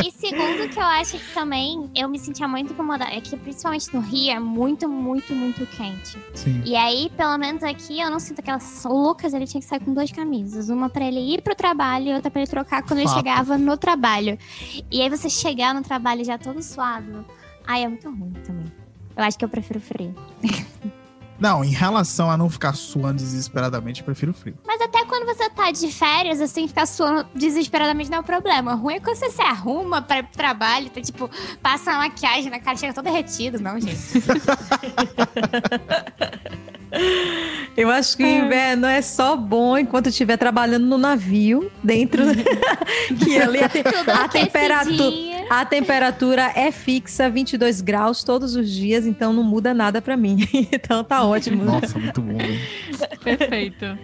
e segundo que eu acho que também eu me sentia muito incomodada, é que principalmente no Rio é muito, muito, muito quente. Sim. E aí, pelo menos aqui, eu não sinto aquelas... O Lucas, ele tinha que sair com duas camisas. Uma pra ele ir pro trabalho e outra pra ele trocar quando Fato. ele chegava no trabalho. E aí você chegar no trabalho já todo suado, aí é muito ruim também. Eu acho que eu prefiro frio. Não, em relação a não ficar suando desesperadamente, eu prefiro frio. Mas até quando você tá de férias, assim, ficar suando desesperadamente não é um problema. O ruim é quando você se arruma para trabalho, tá, tipo, passa a maquiagem na cara, chega todo derretido. Não, gente. Eu acho que o inverno é só bom enquanto estiver trabalhando no navio, dentro. que ali a, te a temperatura. A temperatura é fixa, 22 graus todos os dias, então não muda nada para mim. então tá ótimo. Nossa, muito bom. Hein? Perfeito.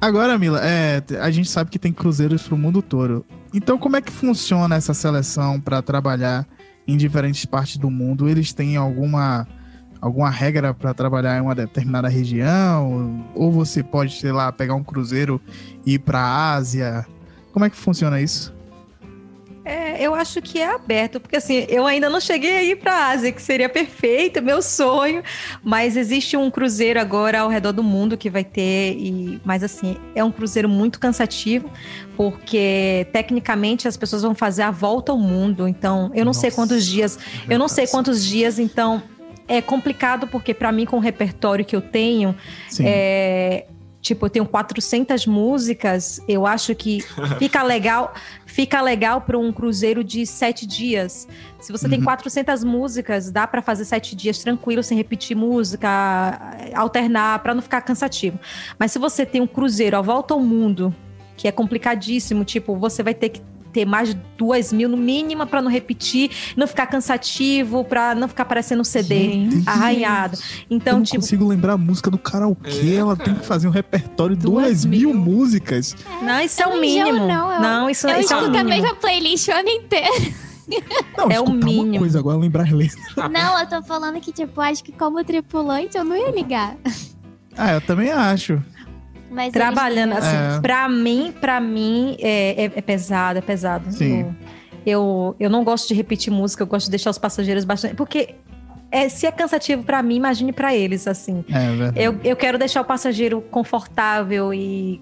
Agora, Mila, é, a gente sabe que tem cruzeiros pro mundo todo. Então, como é que funciona essa seleção para trabalhar em diferentes partes do mundo? Eles têm alguma alguma regra para trabalhar em uma determinada região? Ou você pode, sei lá, pegar um cruzeiro e ir para a Ásia? Como é que funciona isso? É, eu acho que é aberto, porque assim, eu ainda não cheguei aí para a Ásia, que seria perfeito, meu sonho, mas existe um cruzeiro agora ao redor do mundo que vai ter, e, mas assim, é um cruzeiro muito cansativo, porque tecnicamente as pessoas vão fazer a volta ao mundo, então eu não Nossa, sei quantos dias, eu não sei quantos dias, então é complicado porque para mim com o repertório que eu tenho, é, tipo, eu tenho 400 músicas, eu acho que fica legal, fica legal para um cruzeiro de sete dias. Se você uhum. tem 400 músicas, dá para fazer sete dias tranquilo, sem repetir música, alternar, para não ficar cansativo. Mas se você tem um cruzeiro a volta ao mundo, que é complicadíssimo, tipo, você vai ter que ter mais de duas mil no mínimo para não repetir, não ficar cansativo, para não ficar parecendo um CD gente, arranhado. Então, eu não tipo, consigo lembrar a música do karaokê, é, ela tem que fazer um repertório de duas, duas mil. mil. músicas. É, não, isso é o mínimo. Não, eu, não, isso, eu isso é o mínimo. a mesma playlist o ano inteiro. Não, é o mínimo. Uma coisa agora lembrar as letras. Não, eu tô falando que tipo, acho que como tripulante eu não ia ligar. Ah, eu também acho. Mas Trabalhando eles... assim, é. pra mim, para mim é, é, é, pesado, é pesado. Sim. Eu, eu, eu não gosto de repetir música, eu gosto de deixar os passageiros bastante. Porque é, se é cansativo para mim, imagine para eles, assim. É, eu, eu quero deixar o passageiro confortável e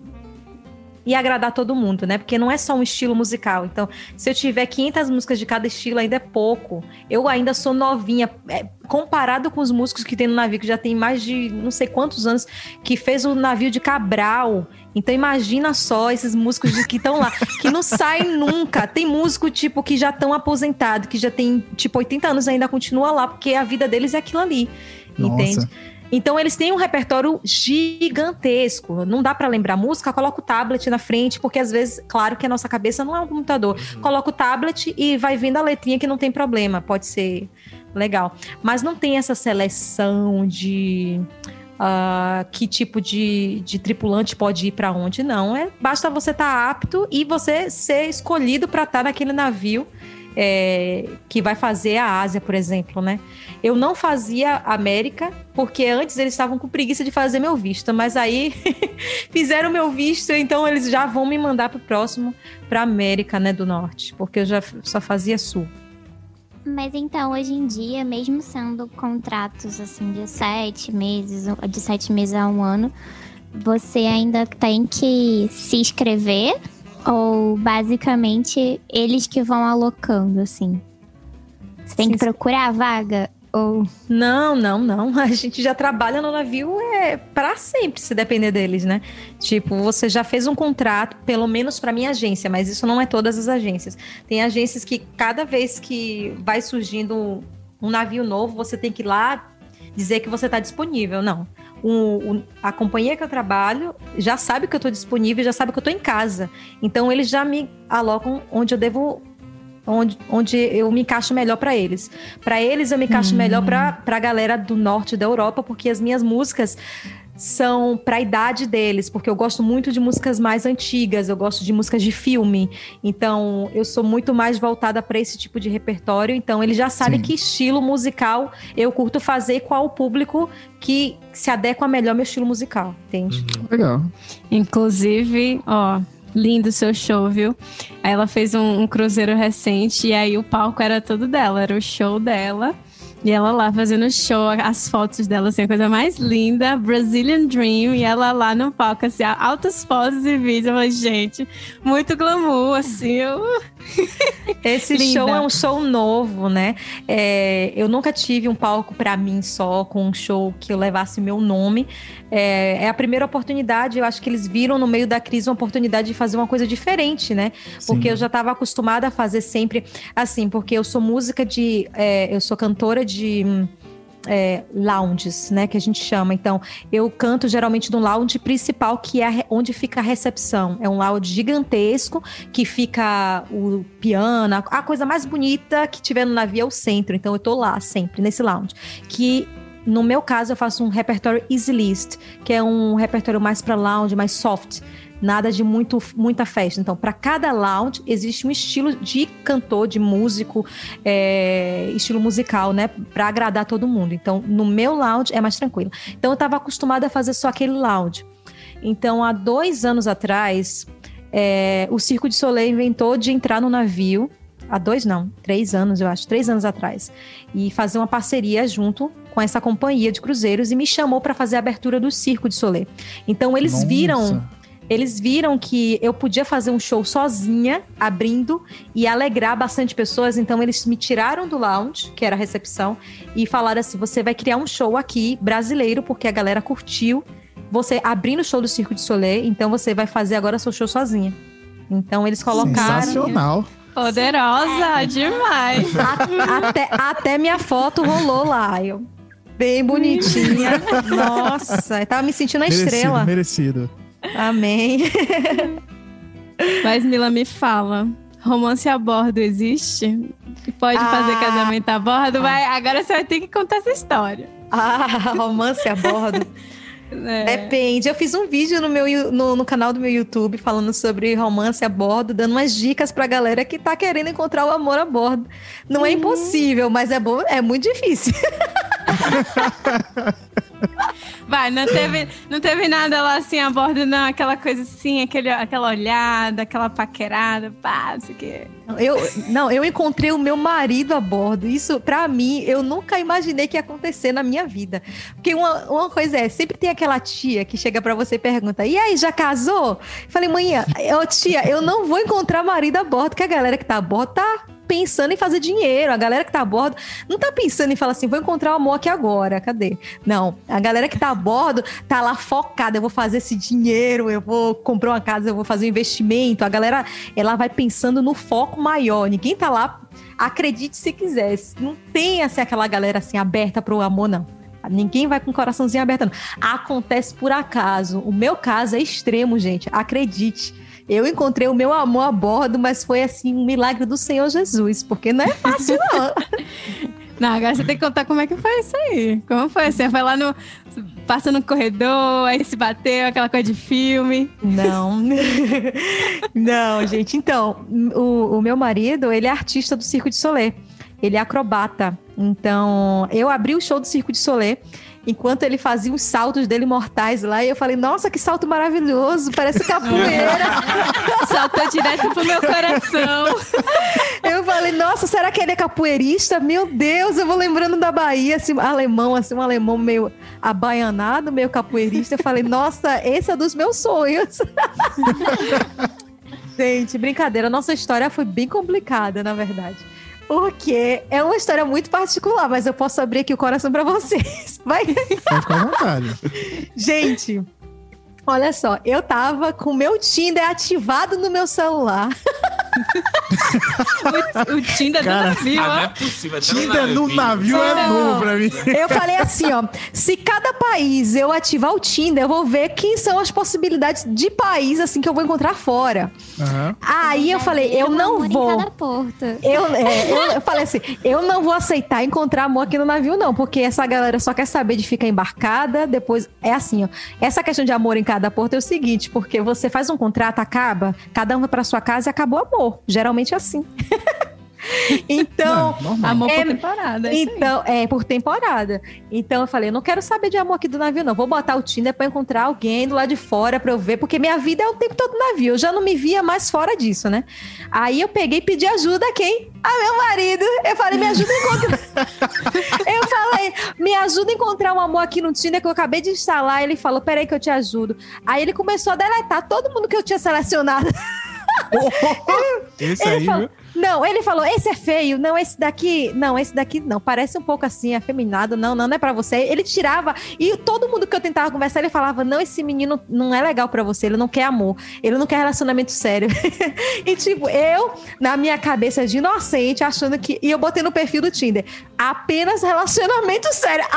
e agradar todo mundo, né? Porque não é só um estilo musical. Então, se eu tiver 500 músicas de cada estilo, ainda é pouco. Eu ainda sou novinha. É, comparado com os músicos que tem no navio, que já tem mais de não sei quantos anos, que fez o navio de Cabral. Então imagina só esses músicos que estão lá, que não saem nunca. Tem músico tipo que já estão aposentados, que já tem tipo 80 anos e ainda continua lá, porque a vida deles é aquilo ali. Nossa. Entende? Então eles têm um repertório gigantesco. Não dá para lembrar música, coloca o tablet na frente, porque às vezes, claro que a nossa cabeça não é um computador. Uhum. Coloca o tablet e vai vindo a letrinha que não tem problema, pode ser legal. Mas não tem essa seleção de uh, que tipo de, de tripulante pode ir para onde, não. É basta você estar tá apto e você ser escolhido para estar tá naquele navio é, que vai fazer a Ásia, por exemplo, né? Eu não fazia América, porque antes eles estavam com preguiça de fazer meu visto, mas aí fizeram meu visto, então eles já vão me mandar para o próximo, para América, né, do Norte, porque eu já só fazia Sul. Mas então, hoje em dia, mesmo sendo contratos assim de sete meses, de sete meses a um ano, você ainda tem que se inscrever ou basicamente eles que vão alocando, assim? Você tem Sim. que procurar a vaga? Ou... Não, não, não. A gente já trabalha no navio é para sempre, se depender deles, né? Tipo, você já fez um contrato, pelo menos para minha agência, mas isso não é todas as agências. Tem agências que cada vez que vai surgindo um navio novo, você tem que ir lá dizer que você está disponível. Não o, o, a companhia que eu trabalho já sabe que eu estou disponível, já sabe que eu estou em casa. Então eles já me alocam onde eu devo onde, onde eu me encaixo melhor para eles. Para eles, eu me encaixo hum. melhor para a galera do norte da Europa, porque as minhas músicas são para a idade deles, porque eu gosto muito de músicas mais antigas, eu gosto de músicas de filme. Então, eu sou muito mais voltada para esse tipo de repertório. Então, eles já sabem Sim. que estilo musical eu curto fazer, qual o público que se adequa melhor ao meu estilo musical, entende? Uhum. Legal. Inclusive, ó, lindo seu show, viu? Aí ela fez um, um, cruzeiro recente e aí o palco era todo dela, era o show dela. E ela lá fazendo show, as fotos dela, assim, a coisa mais linda, Brazilian Dream, e ela lá no palco, assim, altas fotos e vídeos, mas, gente, muito glamour, assim, eu... Esse show é um show novo, né? É, eu nunca tive um palco para mim só, com um show que eu levasse meu nome. É, é, a primeira oportunidade, eu acho que eles viram no meio da crise uma oportunidade de fazer uma coisa diferente, né? Porque Sim. eu já estava acostumada a fazer sempre assim, porque eu sou música de. É, eu sou cantora de é, lounges, né, que a gente chama. Então, eu canto geralmente no lounge principal, que é onde fica a recepção. É um lounge gigantesco, que fica o piano, a coisa mais bonita que tiver no navio é o centro. Então, eu tô lá sempre, nesse lounge. Que no meu caso, eu faço um repertório easy list, que é um repertório mais para lounge, mais soft nada de muito, muita festa. Então, para cada lounge existe um estilo de cantor, de músico, é, estilo musical, né, para agradar todo mundo. Então, no meu lounge é mais tranquilo. Então, eu estava acostumada a fazer só aquele lounge. Então, há dois anos atrás, é, o Circo de Soleil inventou de entrar no navio. Há dois, não, três anos, eu acho, três anos atrás. E fazer uma parceria junto com essa companhia de cruzeiros e me chamou para fazer a abertura do Circo de Soleil. Então, eles Nossa. viram eles viram que eu podia fazer um show sozinha, abrindo e alegrar bastante pessoas, então eles me tiraram do lounge, que era a recepção, e falaram assim: você vai criar um show aqui brasileiro, porque a galera curtiu você abrindo o show do Circo de Soleil, então você vai fazer agora seu show sozinha. Então eles colocaram. Sensacional. Poderosa demais. A, até, até minha foto rolou lá. Eu, bem bonitinha. Nossa, eu tava me sentindo a merecido, estrela. Merecido. Amém. Mas Mila me fala. Romance a bordo existe? Pode Ah. fazer casamento a bordo? Vai, agora você vai ter que contar essa história. Ah, romance a bordo. É. Depende. Eu fiz um vídeo no, meu, no, no canal do meu YouTube falando sobre romance a bordo, dando umas dicas pra galera que tá querendo encontrar o amor a bordo. Não é impossível, mas é bom, é muito difícil. Vai, não teve, não teve nada lá assim a bordo, não. Aquela coisa assim, aquele, aquela olhada, aquela paquerada, pá, não sei o quê. Eu, não, eu encontrei o meu marido a bordo. Isso, pra mim, eu nunca imaginei que ia acontecer na minha vida. Porque uma, uma coisa é, sempre tem aquela tia que chega pra você e pergunta: e aí, já casou? Eu falei, mãe, ô tia, eu não vou encontrar marido a bordo, que a galera que tá a bordo tá pensando em fazer dinheiro. A galera que tá a bordo não tá pensando em falar assim, vou encontrar o amor aqui agora, cadê? Não, a galera que tá a bordo tá lá focada, eu vou fazer esse dinheiro, eu vou comprar uma casa, eu vou fazer um investimento. A galera, ela vai pensando no foco maior. Ninguém tá lá, acredite se quiser. Não tem assim aquela galera assim aberta pro amor, não. Ninguém vai com o coraçãozinho aberto, não. Acontece por acaso. O meu caso é extremo, gente. Acredite. Eu encontrei o meu amor a bordo, mas foi assim um milagre do Senhor Jesus, porque não é fácil, não. Não, agora você tem que contar como é que foi isso aí. Como foi assim? Foi lá no. Passa no corredor, aí se bateu, aquela coisa de filme. Não. Não, gente. Então, o, o meu marido, ele é artista do Circo de Soleil. Ele é acrobata. Então, eu abri o show do Circo de Soleil enquanto ele fazia os saltos dele mortais lá. E eu falei, nossa, que salto maravilhoso, parece capoeira. Saltou direto pro meu coração. eu falei, nossa, será que ele é capoeirista? Meu Deus, eu vou lembrando da Bahia, assim, alemão, assim, um alemão meio abaianado, meio capoeirista. Eu falei, nossa, esse é dos meus sonhos. Gente, brincadeira, nossa história foi bem complicada, na verdade. Porque é uma história muito particular, mas eu posso abrir aqui o coração para vocês. Vai. Pode ficar à vontade. Gente, olha só, eu tava com o meu Tinder ativado no meu celular. O, o Tinder Cara, do navio, Ah, não é ó. possível. Tinder no navio é Não. novo pra mim. Eu falei assim, ó, se cada país eu ativar o Tinder, eu vou ver quem são as possibilidades de país assim que eu vou encontrar fora. Aham. Aí eu falei, eu não vou. Eu, é, eu, eu falei assim, eu não vou aceitar encontrar amor aqui no navio, não, porque essa galera só quer saber de ficar embarcada, depois é assim, ó. Essa questão de amor em cada porto é o seguinte, porque você faz um contrato, acaba, cada um vai pra sua casa e acabou o amor. Geralmente é assim. então, Não, normal. Amor É, por temporada. é isso então, é por temporada. Então eu falei, eu não quero saber de amor aqui do navio, não. Vou botar o Tinder pra encontrar alguém do lado de fora pra eu ver, porque minha vida é o tempo todo no navio. Eu já não me via mais fora disso, né? Aí eu peguei e pedi ajuda a quem? A meu marido. Eu falei, me ajuda a encontrar. eu falei, me ajuda a encontrar um amor aqui no Tinder que eu acabei de instalar. Ele falou, peraí que eu te ajudo. Aí ele começou a deletar todo mundo que eu tinha selecionado. Esse Ele aí, falou- viu? Não, ele falou, esse é feio. Não, esse daqui, não, esse daqui não. Parece um pouco assim, afeminado. Não, não, não é pra você. Ele tirava e todo mundo que eu tentava conversar, ele falava: "Não, esse menino não é legal pra você, ele não quer amor, ele não quer relacionamento sério". e tipo, eu na minha cabeça de inocente, achando que e eu botei no perfil do Tinder, apenas relacionamento sério.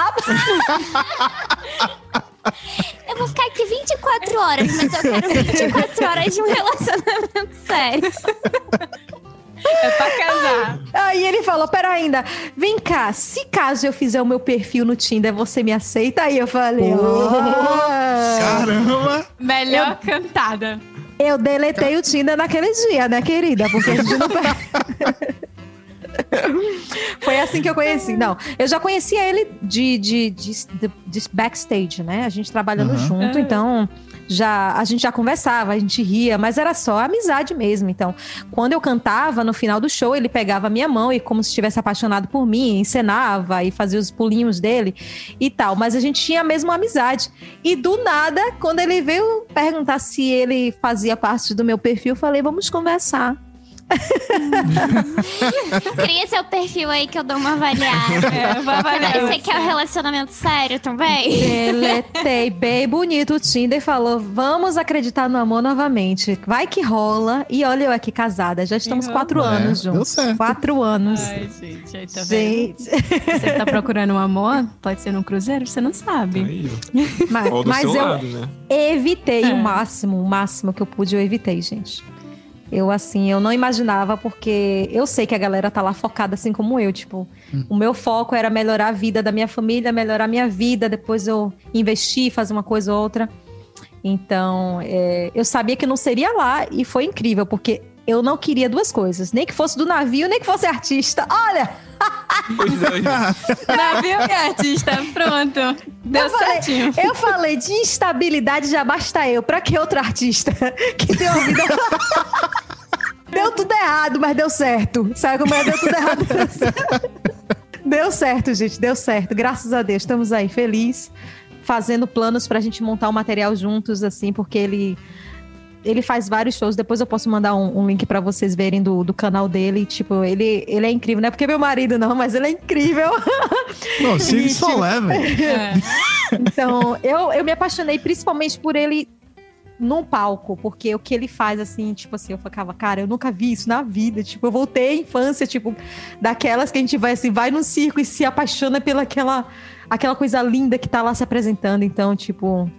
Eu vou ficar aqui 24 horas, mas eu quero 24 horas de um relacionamento sério. É pra casar. Aí ele falou: "Pera ainda, vem cá, se caso eu fizer o meu perfil no Tinder, você me aceita?" Aí eu falei: "Ah." Caramba! Melhor cantada. Eu deletei o Tinder naquele dia, né, querida? Porque a gente não. Foi assim que eu conheci. Não, eu já conhecia ele de, de, de, de- de backstage, né? A gente trabalhando Aham. junto, então já a gente já conversava, a gente ria, mas era só amizade mesmo. Então, quando eu cantava no final do show, ele pegava minha mão e como se estivesse apaixonado por mim, encenava e fazia os pulinhos dele e tal. Mas a gente tinha a mesma amizade. E do nada, quando ele veio perguntar se ele fazia parte do meu perfil, eu falei, vamos conversar. Cria seu perfil aí que eu dou uma avaliada. É, vou avaliar. Você quer um relacionamento sério também? Deletei bem bonito o Tinder e falou: vamos acreditar no amor novamente. Vai que rola. E olha eu aqui casada. Já estamos quatro é, anos juntos. Deu certo. Quatro anos. Ai, gente, aí tá gente. Você tá procurando um amor? Pode ser num cruzeiro? Você não sabe. Aí, mas, mas eu lado, né? evitei é. o máximo, o máximo que eu pude, eu evitei, gente. Eu, assim, eu não imaginava, porque eu sei que a galera tá lá focada assim como eu. Tipo, hum. o meu foco era melhorar a vida da minha família, melhorar a minha vida, depois eu investir, fazer uma coisa ou outra. Então, é, eu sabia que não seria lá e foi incrível, porque eu não queria duas coisas: nem que fosse do navio, nem que fosse artista. Olha! navio e artista, pronto. Deu eu certinho. Falei, eu falei de instabilidade, já basta eu. Pra que outro artista que tem uma vida. deu tudo errado, mas deu certo. Sabe como é? Deu tudo errado. deu certo, gente, deu certo. Graças a Deus, estamos aí, felizes, fazendo planos pra gente montar o um material juntos, assim, porque ele ele faz vários shows. Depois eu posso mandar um, um link para vocês verem do, do canal dele. Tipo, ele, ele é incrível. Não é porque é meu marido, não, mas ele é incrível. Não, só tipo, leve. É. Então, eu, eu me apaixonei principalmente por ele num palco, porque o que ele faz, assim, tipo assim, eu ficava, cara, eu nunca vi isso na vida. Tipo, eu voltei à infância, tipo, daquelas que a gente vai assim, vai no circo e se apaixona pela aquela, aquela coisa linda que tá lá se apresentando. Então, tipo,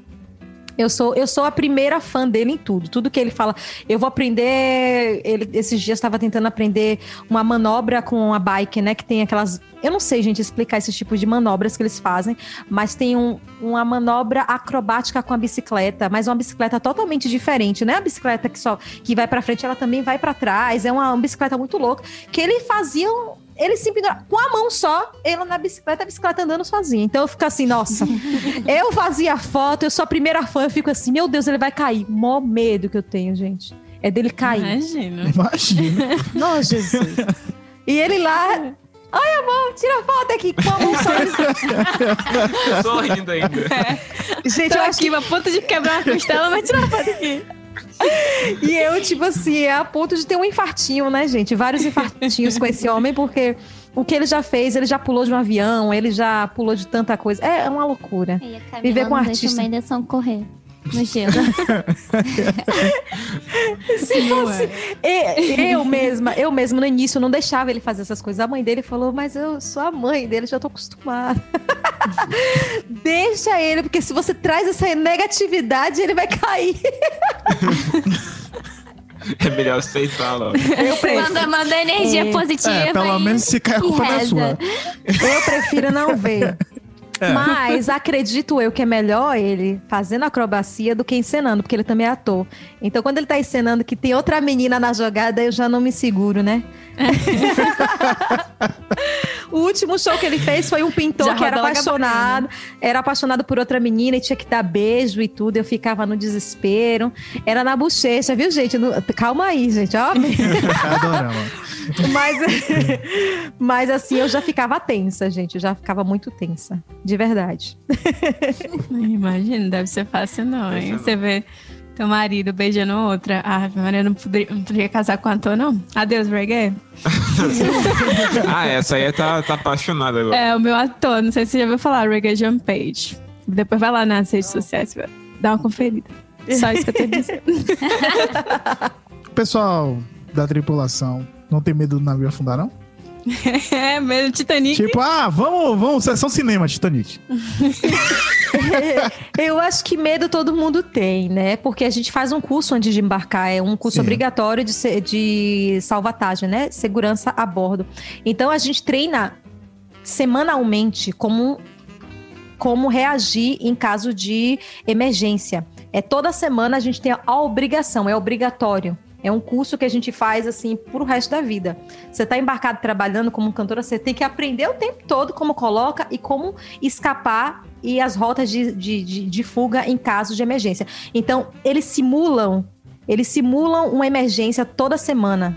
eu sou, eu sou a primeira fã dele em tudo. Tudo que ele fala. Eu vou aprender. Ele, esses dias estava tentando aprender uma manobra com a bike, né? Que tem aquelas. Eu não sei, gente, explicar esses tipos de manobras que eles fazem, mas tem um, uma manobra acrobática com a bicicleta, mas uma bicicleta totalmente diferente, não é a bicicleta que só que vai para frente, ela também vai para trás. É uma, uma bicicleta muito louca que ele fazia ele se pendurava com a mão só, ele na bicicleta, a bicicleta andando sozinha. Então eu fico assim, nossa, eu fazia foto, eu sou a primeira fã, eu fico assim, meu Deus, ele vai cair. Mó medo que eu tenho, gente. É dele cair. Imagina. Imagina. Nossa, Jesus. E ele lá, Ai, amor, tira foto aqui com a mão só. Sorrindo ainda. É. Gente, Tô eu aqui, que... a ponto de quebrar a costela, mas tira foto aqui. e eu, tipo assim, é a ponto de ter um infartinho, né, gente? Vários infartinhos com esse homem, porque o que ele já fez, ele já pulou de um avião, ele já pulou de tanta coisa. É uma loucura. Viver com um artista. O correr no gelo. Se fosse eu mesma, eu mesma no início não deixava ele fazer essas coisas. A mãe dele falou, mas eu sou a mãe dele, já tô acostumada. Deixa ele, porque se você traz essa negatividade, ele vai cair. É melhor aceitar logo. Eu prefiro. Manda, manda energia é, positiva. É, pelo menos se cai a culpa é sua. Eu prefiro não ver. É. Mas acredito eu que é melhor ele fazendo acrobacia do que encenando, porque ele também é ator. Então, quando ele tá encenando que tem outra menina na jogada, eu já não me seguro, né? o último show que ele fez foi um pintor já que era apaixonado, era apaixonado por outra menina e tinha que dar beijo e tudo. Eu ficava no desespero. Era na bochecha, viu, gente? No... Calma aí, gente, ó. mas, mas assim, eu já ficava tensa, gente. Eu já ficava muito tensa. De verdade. Imagina, deve ser fácil, não, hein? Você vê teu marido beijando outra. Ah, Maria não poderia, não poderia casar com o ator, não. Adeus, reggae. ah, essa aí tá, tá apaixonada agora. É, o meu ator, não sei se você já ouviu falar, Reggae John Page. Depois vai lá nas redes sociais, dá uma conferida. Só isso que eu tenho a dizer. Pessoal da tripulação, não tem medo do navio afundar, não? É, medo Titanic. Tipo, ah, vamos, vamos, sessão cinema, Titanic. Eu acho que medo todo mundo tem, né? Porque a gente faz um curso antes de embarcar, é um curso Sim. obrigatório de, de salvatagem, né? Segurança a bordo. Então a gente treina semanalmente como como reagir em caso de emergência. É toda semana a gente tem a obrigação, é obrigatório é um curso que a gente faz assim pro resto da vida. Você está embarcado trabalhando como cantora, você tem que aprender o tempo todo como coloca e como escapar e as rotas de, de, de, de fuga em caso de emergência. Então, eles simulam, eles simulam uma emergência toda semana.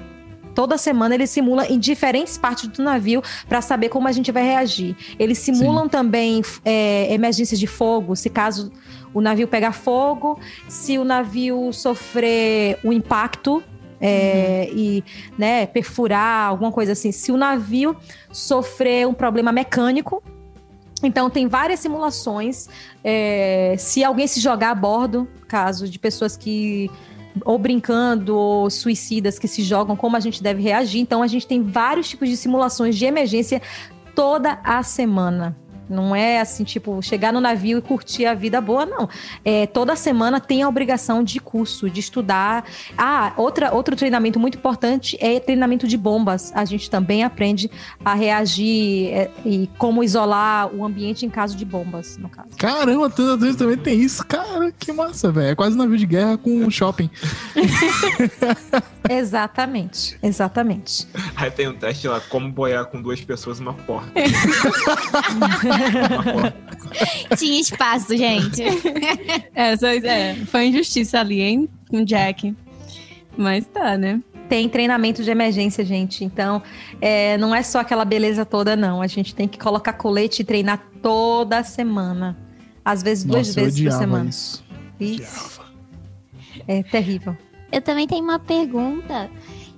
Toda semana eles simulam em diferentes partes do navio para saber como a gente vai reagir. Eles simulam Sim. também é, emergências de fogo, se caso o navio pegar fogo, se o navio sofrer um impacto é, uhum. e né, perfurar, alguma coisa assim. Se o navio sofrer um problema mecânico, então, tem várias simulações. É, se alguém se jogar a bordo, caso de pessoas que ou brincando, ou suicidas que se jogam, como a gente deve reagir. Então, a gente tem vários tipos de simulações de emergência toda a semana. Não é assim, tipo, chegar no navio e curtir a vida boa, não. É, toda semana tem a obrigação de curso, de estudar. Ah, outra, outro treinamento muito importante é treinamento de bombas. A gente também aprende a reagir é, e como isolar o ambiente em caso de bombas, no caso. Caramba, tudo também tem isso. Cara, que massa, velho. É quase navio de guerra com shopping. exatamente, exatamente. Aí tem um teste lá, como boiar com duas pessoas numa porta. Tinha espaço, gente. É, só, é, foi injustiça ali, hein? Com o Jack. Mas tá, né? Tem treinamento de emergência, gente. Então, é, não é só aquela beleza toda, não. A gente tem que colocar colete e treinar toda semana. Às vezes, duas Nossa, vezes por semana. Isso. isso. É terrível. Eu também tenho uma pergunta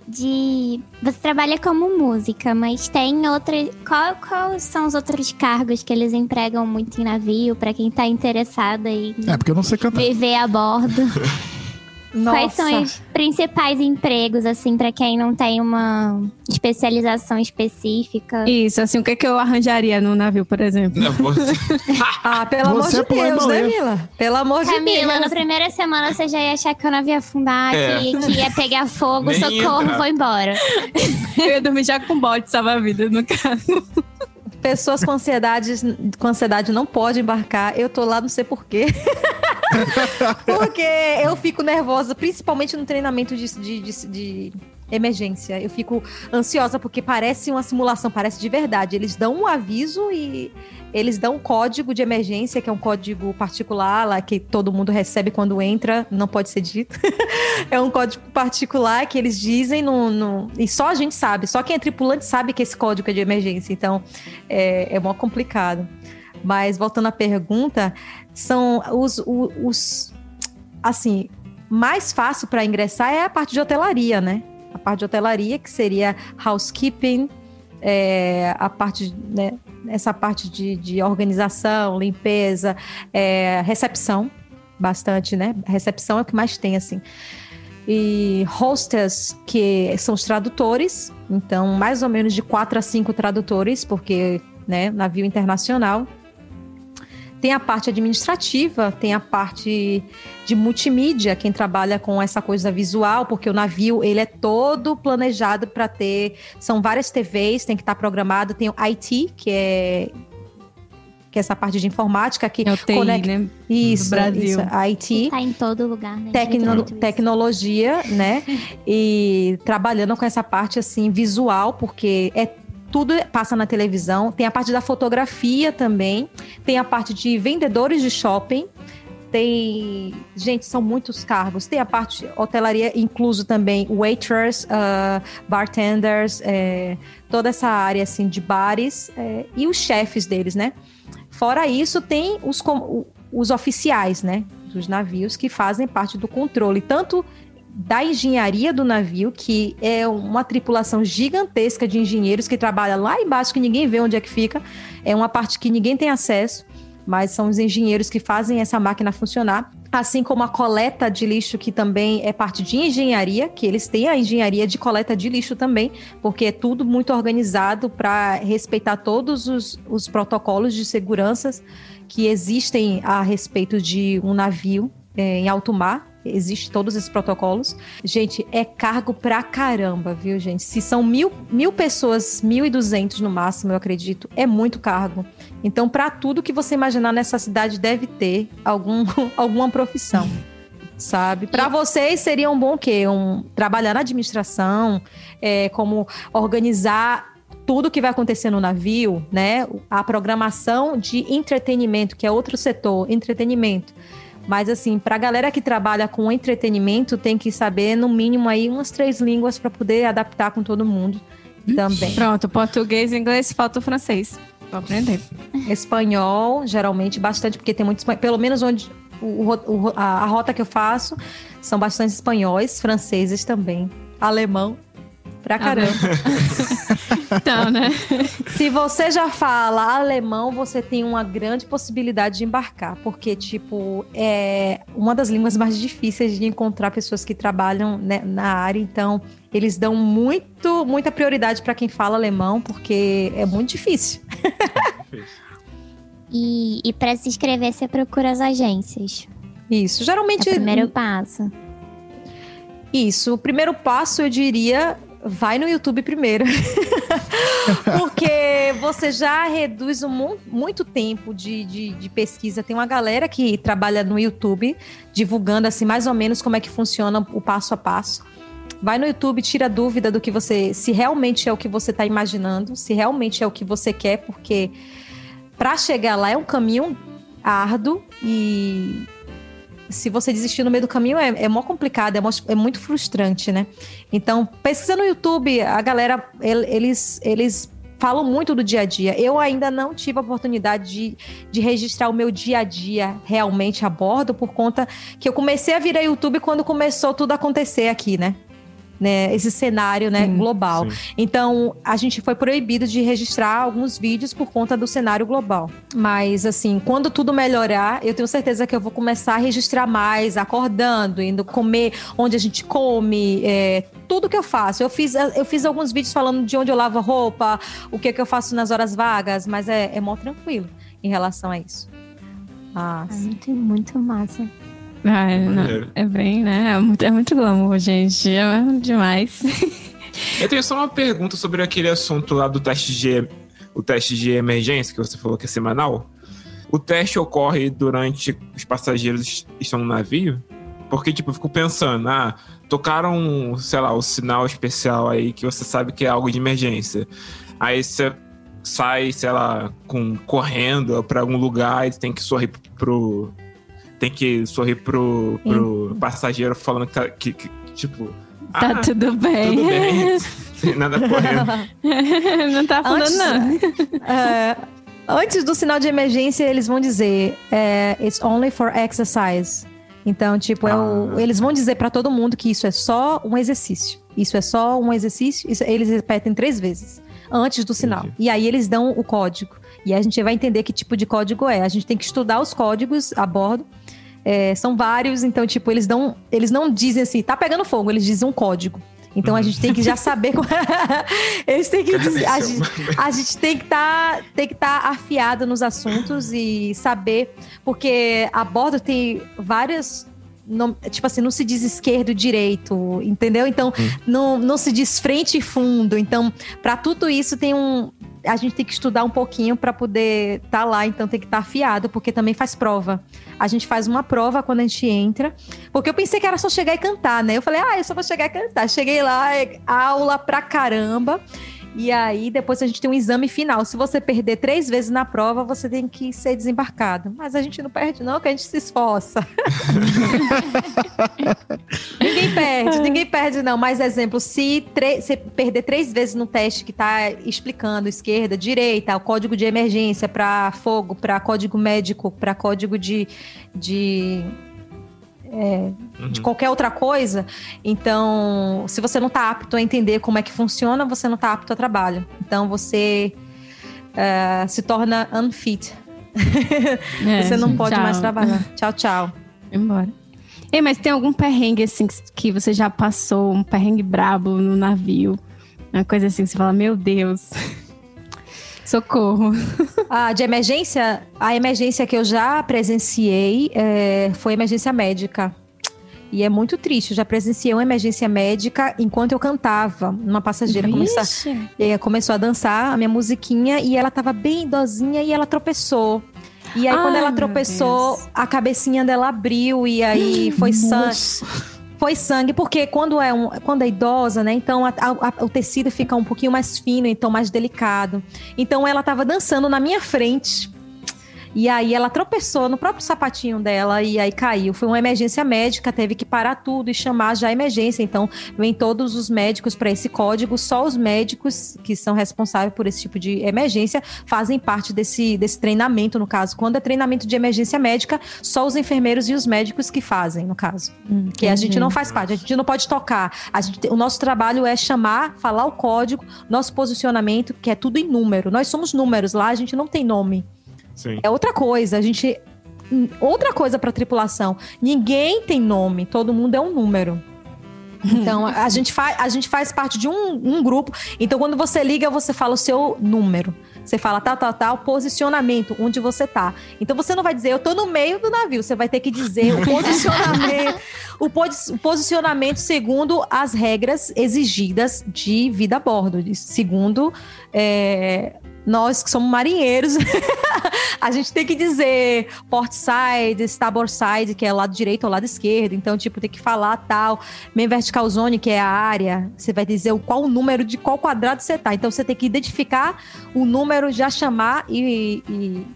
de. Você trabalha como música, mas tem outra. Qual, quais são os outros cargos que eles empregam muito em navio para quem tá interessado em é, porque eu não sei cantar. viver a bordo? Nossa. Quais são os principais empregos, assim, para quem não tem uma especialização específica? Isso, assim, o que, é que eu arranjaria no navio, por exemplo? Não, você... ah, pelo você amor de é Deus, né, Mila? Pelo amor Camila, de Deus. Camila, na primeira semana você já ia achar que eu não ia afundar, é. que, que, ia pegar fogo, Nem socorro, entra. vou embora. eu ia dormir já com bote salva-vidas, no caso. Pessoas com ansiedade, com ansiedade não podem embarcar. Eu tô lá, não sei porquê. Porque eu fico nervosa, principalmente no treinamento de, de, de, de, emergência. Eu fico ansiosa porque parece uma simulação, parece de verdade. Eles dão um aviso e eles dão um código de emergência, que é um código particular lá que todo mundo recebe quando entra, não pode ser dito. é um código particular que eles dizem no, no, e só a gente sabe, só quem é tripulante sabe que esse código é de emergência. Então é, é mó complicado. Mas voltando à pergunta, são os, os, os assim, mais fácil para ingressar é a parte de hotelaria, né? A parte de hotelaria, que seria housekeeping, é, a parte, né, essa parte de, de organização, limpeza, é, recepção, bastante, né? Recepção é o que mais tem, assim. E hostess, que são os tradutores, então mais ou menos de quatro a cinco tradutores, porque, né, navio internacional. Tem a parte administrativa, tem a parte de multimídia, quem trabalha com essa coisa visual, porque o navio ele é todo planejado para ter, são várias TVs, tem que estar tá programado, tem o IT, que é que é essa parte de informática que é o TI, conecta... né? Isso, Brasil. Isso, IT. Tá em todo lugar, né? Tecno... Tecnologia, né? e trabalhando com essa parte assim visual, porque é tudo passa na televisão. Tem a parte da fotografia também. Tem a parte de vendedores de shopping. Tem. Gente, são muitos cargos. Tem a parte hotelaria, incluso também waiters, uh, bartenders, é, toda essa área assim de bares é, e os chefes deles, né? Fora isso, tem os, os oficiais, né? Dos navios que fazem parte do controle, tanto da engenharia do navio, que é uma tripulação gigantesca de engenheiros que trabalha lá embaixo, que ninguém vê onde é que fica. É uma parte que ninguém tem acesso, mas são os engenheiros que fazem essa máquina funcionar. Assim como a coleta de lixo, que também é parte de engenharia, que eles têm a engenharia de coleta de lixo também, porque é tudo muito organizado para respeitar todos os, os protocolos de segurança que existem a respeito de um navio é, em alto mar existe todos esses protocolos. Gente, é cargo pra caramba, viu, gente? Se são mil, mil pessoas, mil e duzentos no máximo, eu acredito, é muito cargo. Então, para tudo que você imaginar nessa cidade, deve ter algum, alguma profissão. Sabe? Para vocês seria um bom quê? Um, trabalhar na administração, é, como organizar tudo que vai acontecer no navio, né? A programação de entretenimento, que é outro setor, entretenimento. Mas assim, para a galera que trabalha com entretenimento, tem que saber no mínimo aí umas três línguas para poder adaptar com todo mundo Ixi. também. Pronto, português, inglês, falta o francês. Pra aprender. Espanhol, geralmente bastante, porque tem muito espanhol. Pelo menos onde o, o, a, a rota que eu faço são bastante espanhóis, franceses também. alemão pra caramba. então, né? Se você já fala alemão, você tem uma grande possibilidade de embarcar, porque, tipo, é uma das línguas mais difíceis de encontrar pessoas que trabalham né, na área, então eles dão muito, muita prioridade para quem fala alemão, porque é muito difícil. e e para se inscrever, você procura as agências. Isso, geralmente. É o primeiro passo. Isso, o primeiro passo eu diria vai no YouTube primeiro. Porque você já reduz um, muito tempo de, de, de, pesquisa. Tem uma galera que trabalha no YouTube divulgando assim mais ou menos como é que funciona o passo a passo. Vai no YouTube, tira dúvida do que você, se realmente é o que você está imaginando, se realmente é o que você quer, porque para chegar lá é um caminho árduo e se você desistir no meio do caminho, é, é mó complicado, é, mó, é muito frustrante, né? Então, pesquisa no YouTube, a galera, eles, eles falam muito do dia a dia. Eu ainda não tive a oportunidade de, de registrar o meu dia a dia realmente a bordo, por conta que eu comecei a vir a YouTube quando começou tudo a acontecer aqui, né? Né, esse cenário né, sim, global. Sim. Então, a gente foi proibido de registrar alguns vídeos por conta do cenário global. Mas, assim, quando tudo melhorar, eu tenho certeza que eu vou começar a registrar mais, acordando, indo comer onde a gente come, é, tudo que eu faço. Eu fiz, eu fiz alguns vídeos falando de onde eu lavo roupa, o que, que eu faço nas horas vagas, mas é, é mó tranquilo em relação a isso. Ah, é muito, muito massa. Ah, é, bem, né? É muito, é muito glamour, gente. É demais. Eu tenho só uma pergunta sobre aquele assunto lá do teste de, o teste de emergência que você falou que é semanal. O teste ocorre durante os passageiros estão no navio? Porque, tipo, eu fico pensando, ah, tocaram, sei lá, o sinal especial aí que você sabe que é algo de emergência. Aí você sai, sei lá, com, correndo para algum lugar e tem que sorrir pro, tem que sorrir pro, pro passageiro falando que, que, que tipo. Tá ah, tudo bem. Tudo bem. Sem nada correndo. não tá falando, antes, não. É, antes do sinal de emergência, eles vão dizer: é, It's only for exercise. Então, tipo, ah. é o, ah. eles vão dizer para todo mundo que isso é só um exercício. Isso é só um exercício. Isso, eles repetem três vezes antes do sinal. Entendi. E aí eles dão o código. E a gente vai entender que tipo de código é. A gente tem que estudar os códigos a bordo é, são vários, então, tipo, eles não, eles não dizem assim, tá pegando fogo, eles dizem um código. Então a gente tem que já saber. Eles têm que dizer, a, gente, a gente tem que tá, estar tá afiado nos assuntos e saber, porque a bordo tem várias não, tipo assim, não se diz esquerdo e direito, entendeu? Então, hum. não, não se diz frente e fundo. Então, para tudo isso tem um. A gente tem que estudar um pouquinho para poder estar tá lá, então tem que estar tá afiado, porque também faz prova. A gente faz uma prova quando a gente entra, porque eu pensei que era só chegar e cantar, né? Eu falei, ah, eu só vou chegar e cantar. Cheguei lá, é aula pra caramba. E aí, depois a gente tem um exame final. Se você perder três vezes na prova, você tem que ser desembarcado. Mas a gente não perde, não, que a gente se esforça. ninguém perde, ninguém perde, não. Mais exemplo, se você perder três vezes no teste que está explicando esquerda, direita, o código de emergência para fogo, para código médico, para código de, de é, uhum. de qualquer outra coisa. Então, se você não está apto a entender como é que funciona, você não está apto a trabalho. Então, você uh, se torna unfit. É, você não pode tchau. mais trabalhar. Tchau, tchau. Embora. Ei, mas tem algum perrengue assim que você já passou, um perrengue brabo no navio? Uma coisa assim que você fala, meu Deus. Socorro. Ah, de emergência, a emergência que eu já presenciei é, foi emergência médica. E é muito triste. Eu já presenciei uma emergência médica enquanto eu cantava. Uma passageira começou, começou a dançar a minha musiquinha e ela tava bem idosinha e ela tropeçou. E aí, Ai, quando ela tropeçou, a cabecinha dela abriu e aí foi sangue foi sangue, porque quando é, um, quando é idosa, né? Então a, a, o tecido fica um pouquinho mais fino, então mais delicado. Então ela estava dançando na minha frente. E aí ela tropeçou no próprio sapatinho dela e aí caiu. Foi uma emergência médica, teve que parar tudo e chamar já a emergência. Então, vem todos os médicos para esse código, só os médicos que são responsáveis por esse tipo de emergência fazem parte desse, desse treinamento, no caso. Quando é treinamento de emergência médica, só os enfermeiros e os médicos que fazem, no caso. Hum, que a gente não faz parte, a gente não pode tocar. A gente, o nosso trabalho é chamar, falar o código, nosso posicionamento, que é tudo em número. Nós somos números, lá a gente não tem nome. Sim. É outra coisa. A gente. Outra coisa para tripulação. Ninguém tem nome, todo mundo é um número. Então, a gente, faz, a gente faz parte de um, um, grupo. Então, quando você liga, você fala o seu número. Você fala tal, tal, tal, posicionamento, onde você tá. Então, você não vai dizer, eu tô no meio do navio. Você vai ter que dizer o posicionamento, o, pos, o posicionamento segundo as regras exigidas de vida a bordo. Segundo é, nós que somos marinheiros, a gente tem que dizer port side, starboard side, que é o lado direito ou lado esquerdo. Então, tipo, tem que falar tal. Main vertical zone, que é a área. Você vai dizer qual o número de qual quadrado você tá. Então, você tem que identificar o número, já chamar e, e,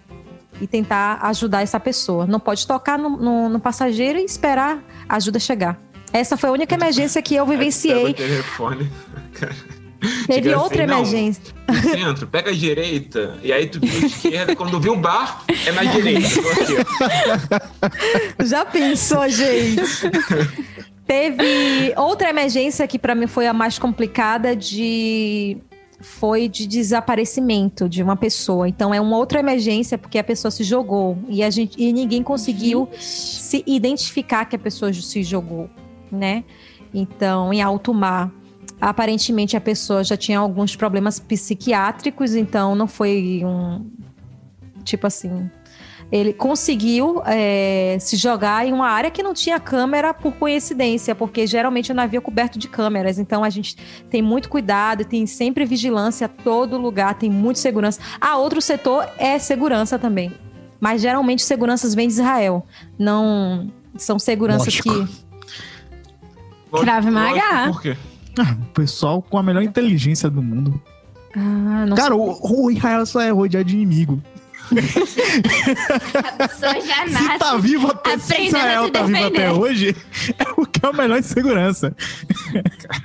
e tentar ajudar essa pessoa. Não pode tocar no, no, no passageiro e esperar a ajuda chegar. Essa foi a única emergência que eu vivenciei. telefone. Teve outra assim, emergência. No centro, pega a direita, e aí tu vira a esquerda, quando vê o bar, é na direita. Já pensou, gente? Teve outra emergência que para mim foi a mais complicada de foi de desaparecimento de uma pessoa. Então é uma outra emergência porque a pessoa se jogou e a gente e ninguém conseguiu se identificar que a pessoa se jogou, né? Então, em alto mar. Aparentemente a pessoa já tinha alguns problemas psiquiátricos, então não foi um tipo assim. Ele conseguiu é, se jogar em uma área que não tinha câmera por coincidência, porque geralmente o navio é coberto de câmeras. Então a gente tem muito cuidado, tem sempre vigilância a todo lugar, tem muita segurança. Ah, outro setor é segurança também. Mas geralmente seguranças vêm de Israel. Não são seguranças Lógico. que. Crave Maga. Por quê? Ah, o pessoal com a melhor inteligência do mundo. Ah, Cara, o, o Israel só é rodeado de inimigo. a pessoa já nasce. Se tá vivo até se Israel tá vivo até hoje, é o que é o melhor em segurança.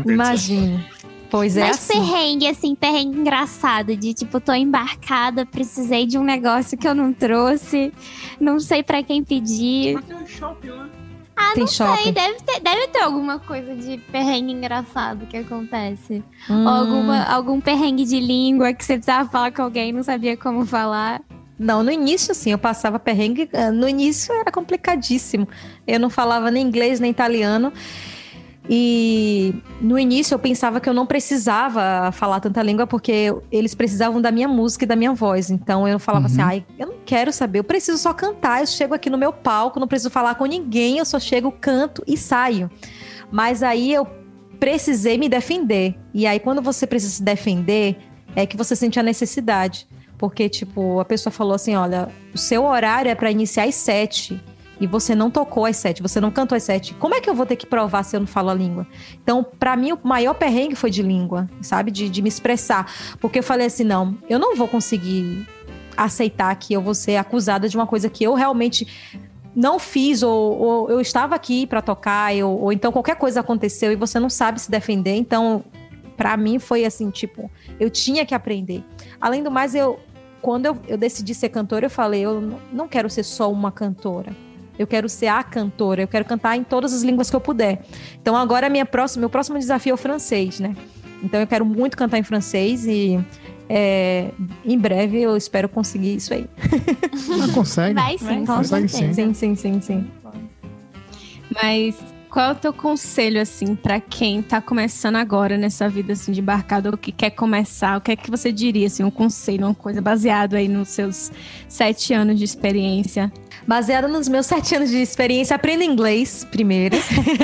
Imagina. Pois é. Mas assim. perrengue, assim, perrengue engraçado, de tipo, tô embarcada, precisei de um negócio que eu não trouxe, não sei para quem pedir. Mas tem um shopping lá. Ah, Tem não shopping. sei. Deve ter, deve ter alguma coisa de perrengue engraçado que acontece. Hum. Ou alguma, algum perrengue de língua que você precisava falar com alguém e não sabia como falar. Não, no início, assim, eu passava perrengue. Eh, no início era complicadíssimo. Eu não falava nem inglês nem italiano. E no início eu pensava que eu não precisava falar tanta língua porque eles precisavam da minha música e da minha voz. Então eu falava assim, uhum. assim: ai, eu não quero saber, eu preciso só cantar. Eu chego aqui no meu palco, não preciso falar com ninguém, eu só chego, canto e saio. Mas aí eu precisei me defender. E aí quando você precisa se defender, é que você sente a necessidade. Porque, tipo, a pessoa falou assim: olha, o seu horário é para iniciar às sete e você não tocou as sete, você não cantou as sete, como é que eu vou ter que provar se eu não falo a língua? Então, para mim, o maior perrengue foi de língua, sabe? De, de me expressar. Porque eu falei assim: não, eu não vou conseguir aceitar que eu vou ser acusada de uma coisa que eu realmente não fiz, ou, ou eu estava aqui para tocar, ou, ou então qualquer coisa aconteceu e você não sabe se defender. Então, para mim foi assim, tipo, eu tinha que aprender. Além do mais, eu quando eu, eu decidi ser cantora, eu falei, eu não quero ser só uma cantora. Eu quero ser a cantora, eu quero cantar em todas as línguas que eu puder. Então agora minha próxima, meu próximo desafio é o francês, né? Então eu quero muito cantar em francês e é, em breve eu espero conseguir isso aí. Não consegue? Vai sim, Vai, consegue sim. Sim, sim, sim, sim. Mas qual é o teu conselho, assim, para quem tá começando agora nessa vida, assim, de embarcado, ou que quer começar? O que é que você diria, assim, um conselho, uma coisa baseado aí nos seus sete anos de experiência? Baseado nos meus sete anos de experiência, aprenda inglês primeiro.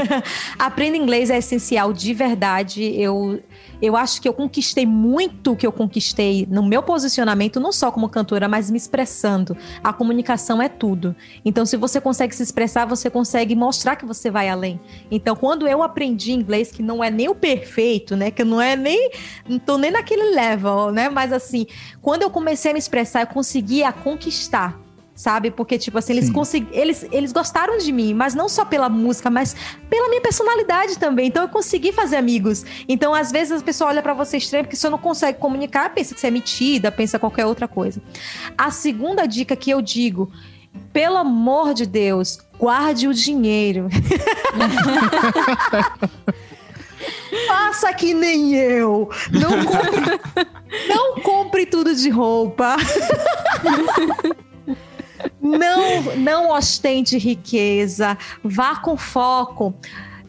aprenda inglês é essencial, de verdade. Eu eu acho que eu conquistei muito o que eu conquistei no meu posicionamento, não só como cantora, mas me expressando. A comunicação é tudo. Então, se você consegue se expressar, você consegue mostrar que você vai além. Então, quando eu aprendi inglês, que não é nem o perfeito, né? Que não é nem. Não tô nem naquele level, né? Mas assim, quando eu comecei a me expressar, eu conseguia conquistar sabe? Porque, tipo assim, eles, consegui, eles, eles gostaram de mim, mas não só pela música, mas pela minha personalidade também. Então eu consegui fazer amigos. Então, às vezes, a pessoa olha para você estranho porque você não consegue comunicar, pensa que você é metida, pensa qualquer outra coisa. A segunda dica que eu digo, pelo amor de Deus, guarde o dinheiro. Faça que nem eu. Não compre, não compre tudo de roupa. Não, não ostente riqueza. Vá com foco.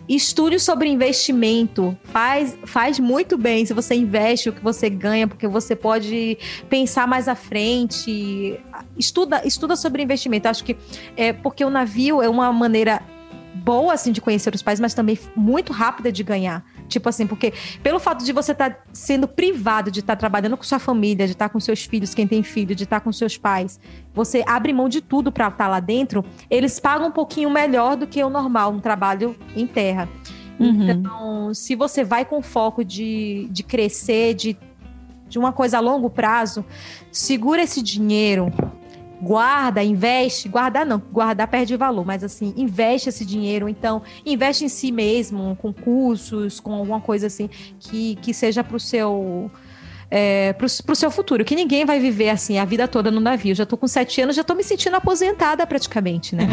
Estude sobre investimento. Faz, faz muito bem se você investe o que você ganha, porque você pode pensar mais à frente. Estuda, estuda sobre investimento. Acho que é porque o navio é uma maneira boa assim de conhecer os pais, mas também muito rápida de ganhar. Tipo assim, porque pelo fato de você estar tá sendo privado de estar tá trabalhando com sua família, de estar tá com seus filhos, quem tem filho, de estar tá com seus pais, você abre mão de tudo para estar tá lá dentro, eles pagam um pouquinho melhor do que o normal, um trabalho em terra. Uhum. Então, se você vai com foco de, de crescer, de, de uma coisa a longo prazo, segura esse dinheiro, guarda, investe, guardar não, guardar perde valor, mas assim, investe esse dinheiro, então investe em si mesmo, com cursos, com alguma coisa assim que, que seja para o seu é, pro, pro seu futuro, que ninguém vai viver assim a vida toda no navio. Já tô com sete anos, já tô me sentindo aposentada praticamente, né?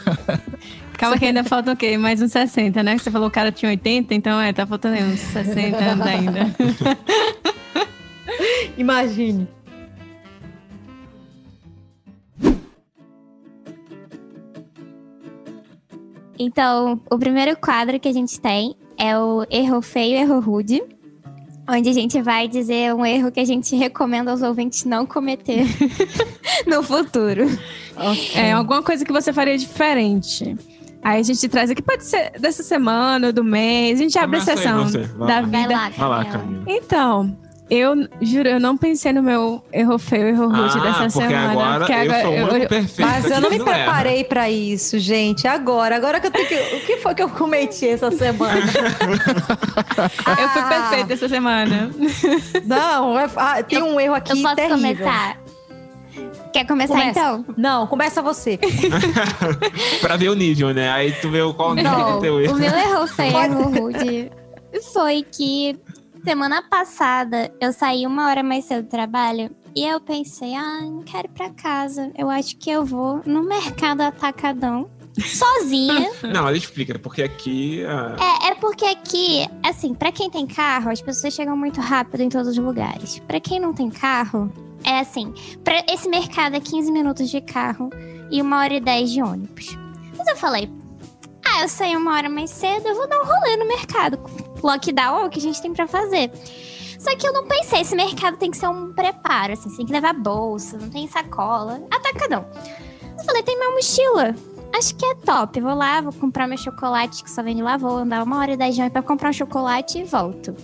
Calma que ainda faltam o quê? Mais uns 60, né? Você falou que o cara tinha 80, então é, tá faltando uns 60 anos ainda. Imagine. Então, o primeiro quadro que a gente tem é o erro feio, erro rude, onde a gente vai dizer um erro que a gente recomenda aos ouvintes não cometer no futuro. Okay. É alguma coisa que você faria diferente. Aí a gente traz aqui, pode ser dessa semana, do mês, a gente abre a sessão da vida. Vai lá, Vai lá Camila. Então, eu juro, eu não pensei no meu erro feio, erro rude ah, dessa porque semana. Agora porque agora eu sou eu, eu, perfeito. Mas eu não me preparei para isso, gente. Agora, agora que eu tenho que. O que foi que eu cometi essa semana? ah, eu fui perfeita essa semana. Não, é, ah, tem um erro aqui. Eu posso terrível. começar? Quer começar começa. então? Não, começa você. pra ver o nível, né? Aí tu vê qual nível do teu erro. O meu erro feio, erro rude, foi que Semana passada, eu saí uma hora mais cedo do trabalho e eu pensei, ah, não quero ir pra casa. Eu acho que eu vou no mercado atacadão. Sozinha. Não, ela explica, porque aqui. Uh... É, é porque aqui, assim, para quem tem carro, as pessoas chegam muito rápido em todos os lugares. Para quem não tem carro, é assim: para esse mercado é 15 minutos de carro e uma hora e 10 de ônibus. Mas eu falei, ah, eu saí uma hora mais cedo, eu vou dar um rolê no mercado. Lockdown é o que a gente tem para fazer. Só que eu não pensei, esse mercado tem que ser um preparo, assim, você tem que levar bolsa, não tem sacola, atacadão. Eu falei, tem minha mochila. Acho que é top. vou lá, vou comprar meu chocolate que só vem de lá, vou andar uma hora e dez de pra comprar um chocolate e volto.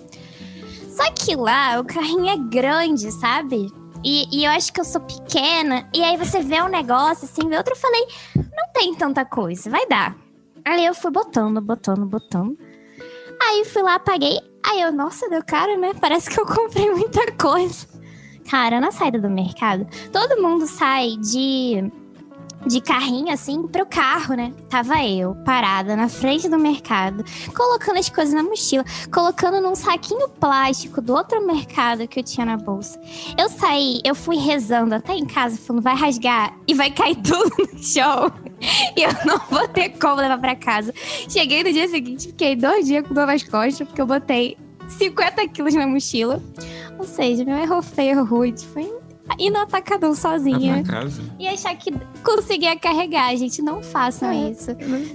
Só que lá o carrinho é grande, sabe? E, e, eu acho que eu sou pequena. E aí você vê um negócio assim, vê outro. Eu falei, não tem tanta coisa, vai dar. Aí eu fui botando, botando, botando. Aí fui lá, paguei. Aí eu, nossa, deu caro, né? Parece que eu comprei muita coisa. Cara, na saída do mercado, todo mundo sai de de carrinho assim pro carro, né? Tava eu parada na frente do mercado, colocando as coisas na mochila, colocando num saquinho plástico do outro mercado que eu tinha na bolsa. Eu saí, eu fui rezando até em casa, falando vai rasgar e vai cair tudo no chão. E eu não vou ter como levar para casa. Cheguei no dia seguinte, fiquei dois dias com dor nas costas, porque eu botei 50 quilos na mochila. Ou seja, meu erro feio, erro rude. Foi ir no atacadão sozinha. E achar que conseguia carregar. Gente, não façam é. isso.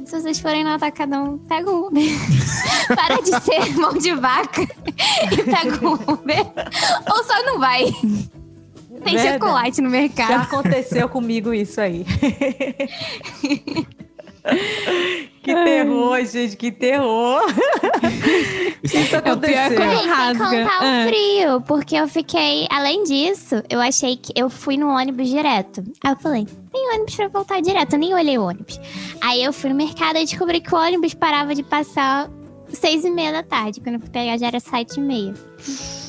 Se vocês forem no atacadão, pega um Uber. Para de ser mão de vaca e pega um Uber. Ou só não vai. Tem Verdade. chocolate no mercado. Já aconteceu comigo isso aí. Que terror, gente, que terror. Isso aconteceu. É sem contar o é. frio, porque eu fiquei. Além disso, eu achei que eu fui no ônibus direto. Aí eu falei, tem ônibus pra voltar direto. Eu nem olhei o ônibus. Aí eu fui no mercado e descobri que o ônibus parava de passar seis e meia da tarde. Quando eu fui pegar já era sete e meia.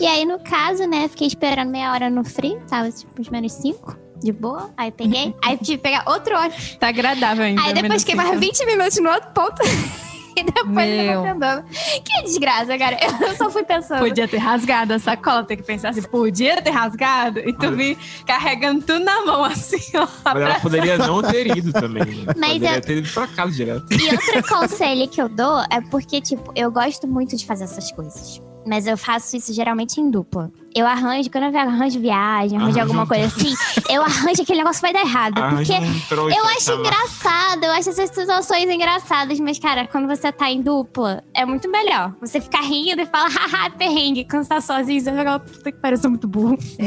E aí, no caso, né, fiquei esperando meia hora no frio, tava tipo uns menos cinco. De boa. Aí peguei. aí tive que pegar outro ônibus. Tá agradável ainda. Aí depois fiquei mais 20 minutos no outro ponto. e depois Meu. eu andando. Que desgraça, cara. Eu só fui pensando. Podia ter rasgado a sacola, tem que pensar assim, podia ter rasgado. E tu vi carregando tudo na mão, assim, ó. Mas ela poderia não ter ido também. Né? Mas poderia eu... ter ido pra casa direto. E outro conselho que eu dou é porque, tipo, eu gosto muito de fazer essas coisas. Mas eu faço isso geralmente em dupla. Eu arranjo, quando eu arranjo viagem, arranjo, alguma coisa assim, eu arranjo aquele negócio vai dar errado. porque um eu acho engraçado, eu acho essas situações engraçadas, mas, cara, quando você tá em dupla, é muito melhor. Você ficar rindo e fala, haha, perrengue. Quando você tá sozinho, você fica, puta que pariu, eu sou muito burro.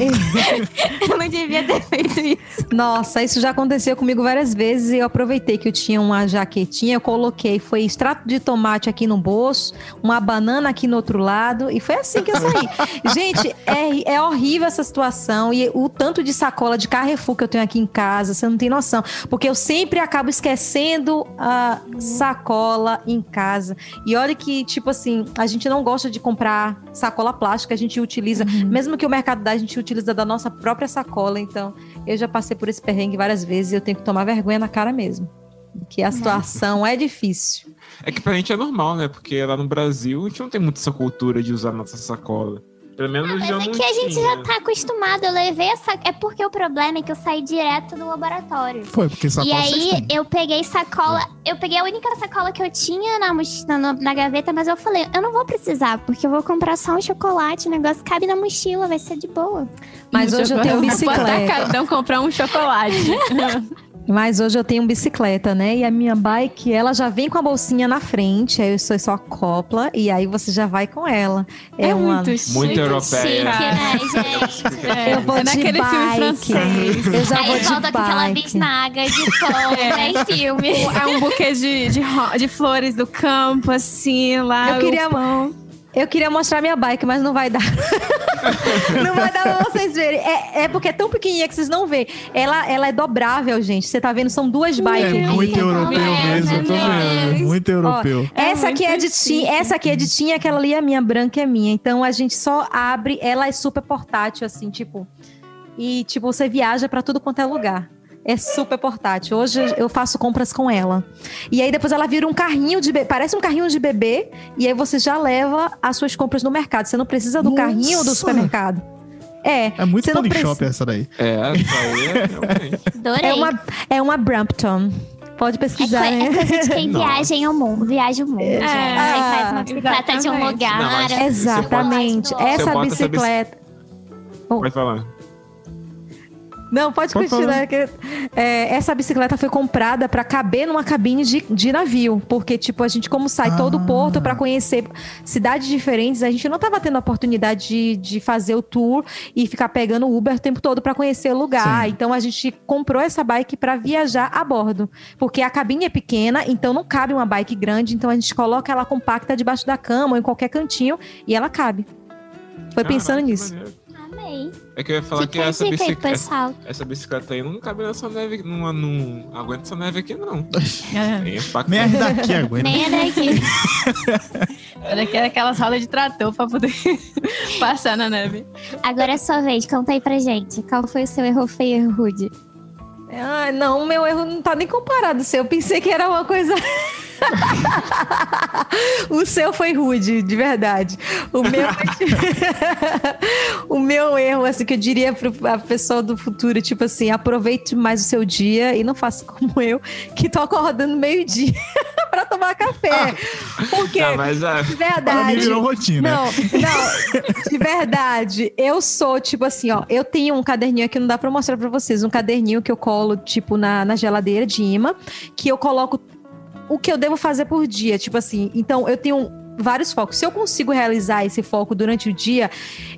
eu não devia ter feito isso. Nossa, isso já aconteceu comigo várias vezes e eu aproveitei que eu tinha uma jaquetinha, eu coloquei, foi extrato de tomate aqui no bolso, uma banana aqui no outro lado, e foi assim que eu saí. Gente, é, é horrível essa situação. E o tanto de sacola de Carrefour que eu tenho aqui em casa, você não tem noção. Porque eu sempre acabo esquecendo a sacola em casa. E olha que, tipo assim, a gente não gosta de comprar sacola plástica, a gente utiliza, uhum. mesmo que o mercado dá, a gente utiliza da nossa própria sacola. Então, eu já passei por esse perrengue várias vezes e eu tenho que tomar vergonha na cara mesmo. Que a situação é difícil. É que pra gente é normal, né? Porque lá no Brasil a gente não tem muito essa cultura de usar nossa sacola. Pelo menos ah, mas é que a gente já tá acostumado. Eu levei essa. É porque o problema é que eu saí direto do laboratório. Foi, porque sacola. E aí eu peguei sacola. É. Eu peguei a única sacola que eu tinha na, na, na, gaveta, mas eu falei, eu não vou precisar, porque eu vou comprar só um chocolate. O negócio cabe na mochila, vai ser de boa. Mas hoje eu tenho bicicleta. Não comprar um chocolate. Mas hoje eu tenho bicicleta, né? E a minha bike, ela já vem com a bolsinha na frente, aí eu só, só copla e aí você já vai com ela. É, é uma... muito, muito europeia. Chique, né, gente? É. Eu vou é de naquele bike. filme francês. Eu já aí vou de volta com aquela bisnaga de flor, é. né, filme. É um buquê de, de, de, flores do campo, assim, lá. Eu queria... Pão. Eu queria mostrar minha bike, mas não vai dar. não vai dar pra vocês verem. É, é, porque é tão pequenininha que vocês não vê. Ela, ela é dobrável, gente. Você tá vendo? São duas bikes. É muito europeu mesmo, tô vendo. Muito europeu. Ó, essa, aqui é de tinha, essa aqui é de tinha, aquela ali é minha, branca é minha. Então a gente só abre, ela é super portátil, assim, tipo. E, tipo, você viaja para tudo quanto é lugar. É super portátil. Hoje eu faço compras com ela. E aí depois ela vira um carrinho de bebê. Parece um carrinho de bebê. E aí você já leva as suas compras no mercado. Você não precisa do Nossa. carrinho do supermercado. É. É muito Pony Shop essa daí. É, essa aí é É uma, é uma Brampton. Pode pesquisar, é, né? É coisa de quem viaja ao mundo, viaja o mundo. É. Aí faz uma bicicleta exatamente. de um lugar. Não, exatamente. Essa bicicleta. Pode falar. Não, pode, pode continuar. Que, é, essa bicicleta foi comprada para caber numa cabine de, de navio. Porque, tipo, a gente, como sai ah. todo o porto para conhecer cidades diferentes, a gente não tava tendo a oportunidade de, de fazer o tour e ficar pegando Uber o tempo todo para conhecer o lugar. Sim. Então a gente comprou essa bike para viajar a bordo. Porque a cabine é pequena, então não cabe uma bike grande. Então a gente coloca ela compacta debaixo da cama ou em qualquer cantinho e ela cabe. Foi pensando nisso. Amei. É que eu ia falar que, que essa, bicicleta, essa, essa, bicicleta aí não cabe nessa neve, não, não aguenta essa neve aqui, não. É. Nem é daqui aguenta. Nem é daqui. Era que era aquelas rodas de trator pra poder passar na neve. Agora é sua vez, conta aí pra gente. Qual foi o seu erro feio e rude? Ah, não, meu erro não tá nem comparado. Eu pensei que era uma coisa. o seu foi rude, de verdade. O meu, o meu erro, assim, que eu diria para a pessoa do futuro, tipo assim, aproveite mais o seu dia e não faça como eu, que tô acordando meio-dia para tomar café. Ah. Porque, não, mas, ah, de verdade. Virou rotina. Não, não, de verdade, eu sou, tipo assim, ó, eu tenho um caderninho aqui, não dá para mostrar para vocês, um caderninho que eu colo, tipo, na, na geladeira de imã, que eu coloco o que eu devo fazer por dia. Tipo assim, então eu tenho vários focos. Se eu consigo realizar esse foco durante o dia,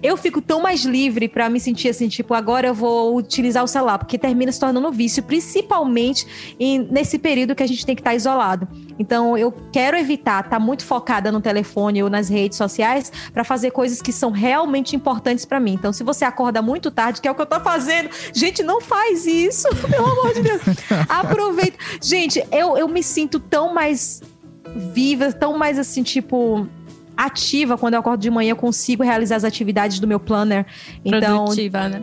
eu fico tão mais livre para me sentir assim, tipo, agora eu vou utilizar o celular, porque termina se tornando um vício, principalmente em, nesse período que a gente tem que estar tá isolado. Então, eu quero evitar estar tá muito focada no telefone ou nas redes sociais para fazer coisas que são realmente importantes para mim. Então, se você acorda muito tarde, que é o que eu tô fazendo, gente, não faz isso, pelo amor de Deus. Aproveita. Gente, eu, eu me sinto tão mais viva, tão mais assim, tipo, ativa quando eu acordo de manhã, eu consigo realizar as atividades do meu planner. Então, Produtiva, né?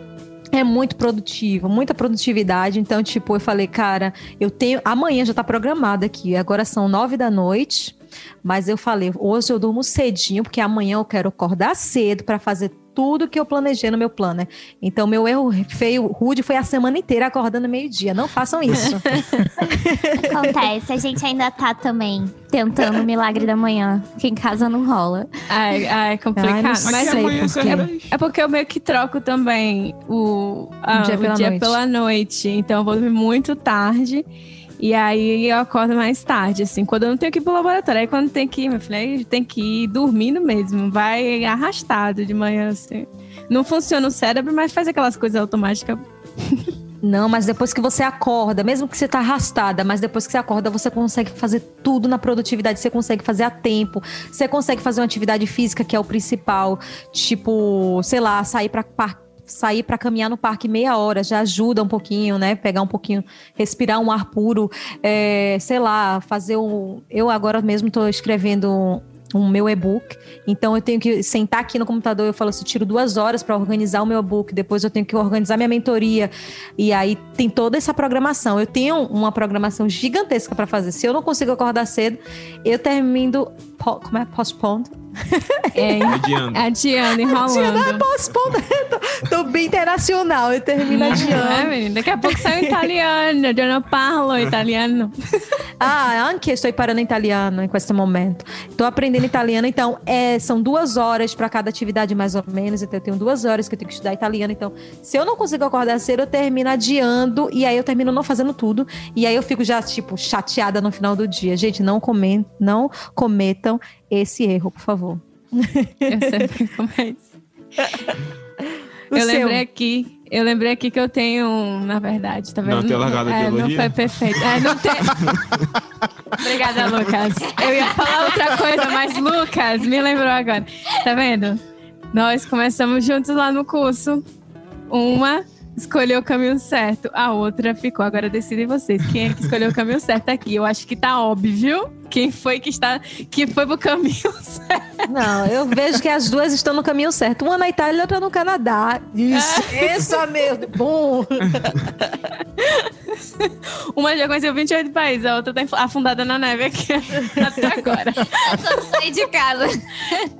é muito produtivo, muita produtividade. Então, tipo, eu falei, cara, eu tenho. Amanhã já tá programado aqui. Agora são nove da noite. Mas eu falei, hoje eu durmo cedinho, porque amanhã eu quero acordar cedo para fazer tudo que eu planejei no meu planner. Então, meu erro feio, rude, foi a semana inteira acordando meio-dia. Não façam isso. Acontece, a gente ainda tá também tentando o milagre da manhã, que em casa não rola. Ai, ai é complicado. Ai, mas sei porque... é porque eu meio que troco também o, a, o dia, pela, o dia pela noite. Então, eu vou dormir muito tarde. E aí eu acordo mais tarde, assim, quando eu não tenho que ir pro laboratório. Aí quando tem que ir, meu filho, tem que ir dormindo mesmo. Vai arrastado de manhã, assim. Não funciona o cérebro, mas faz aquelas coisas automáticas. Não, mas depois que você acorda, mesmo que você tá arrastada, mas depois que você acorda, você consegue fazer tudo na produtividade, você consegue fazer a tempo, você consegue fazer uma atividade física, que é o principal, tipo, sei lá, sair para sair para caminhar no parque meia hora já ajuda um pouquinho, né? Pegar um pouquinho, respirar um ar puro, é, sei lá, fazer um. Eu agora mesmo estou escrevendo um meu e-book. Então eu tenho que sentar aqui no computador, eu falo assim, tiro duas horas para organizar o meu e-book, depois eu tenho que organizar minha mentoria. E aí tem toda essa programação. Eu tenho uma programação gigantesca para fazer. Se eu não consigo acordar cedo, eu termino como é postponed é, adiando. Adiando, enrolando. Adiando, é postpondo. tô, tô bem internacional e termina é, adiando. É, menina, daqui a pouco sai o italiano. Eu não falo italiano. ah, anche estou parando italiano em questo momento. Estou aprendendo italiano, então é, são duas horas para cada atividade mais ou menos. Então eu tenho duas horas que eu tenho que estudar italiano. Então, se eu não consigo acordar cedo, eu termino adiando e aí eu termino não fazendo tudo. E aí eu fico já, tipo, chateada no final do dia. Gente, não, coment, não cometam esse erro, por favor. Eu sempre começo. eu seu. lembrei aqui, eu lembrei aqui que eu tenho, na verdade, tá vendo? Não ter largado é, Não foi perfeito. É, não tem... Obrigada, Lucas. Eu ia falar outra coisa, mas Lucas me lembrou agora. Tá vendo? Nós começamos juntos lá no curso. Uma escolheu o caminho certo, a outra ficou. Agora decidem vocês. Quem é que escolheu o caminho certo aqui? Eu acho que tá óbvio quem foi que está que foi pro caminho certo. Não, eu vejo que as duas estão no caminho certo. Uma na Itália e outra no Canadá. Isso, é. isso mesmo. Bom. Uma já conheceu 28 países, a outra tá afundada na neve aqui até agora. Tentando sair de casa.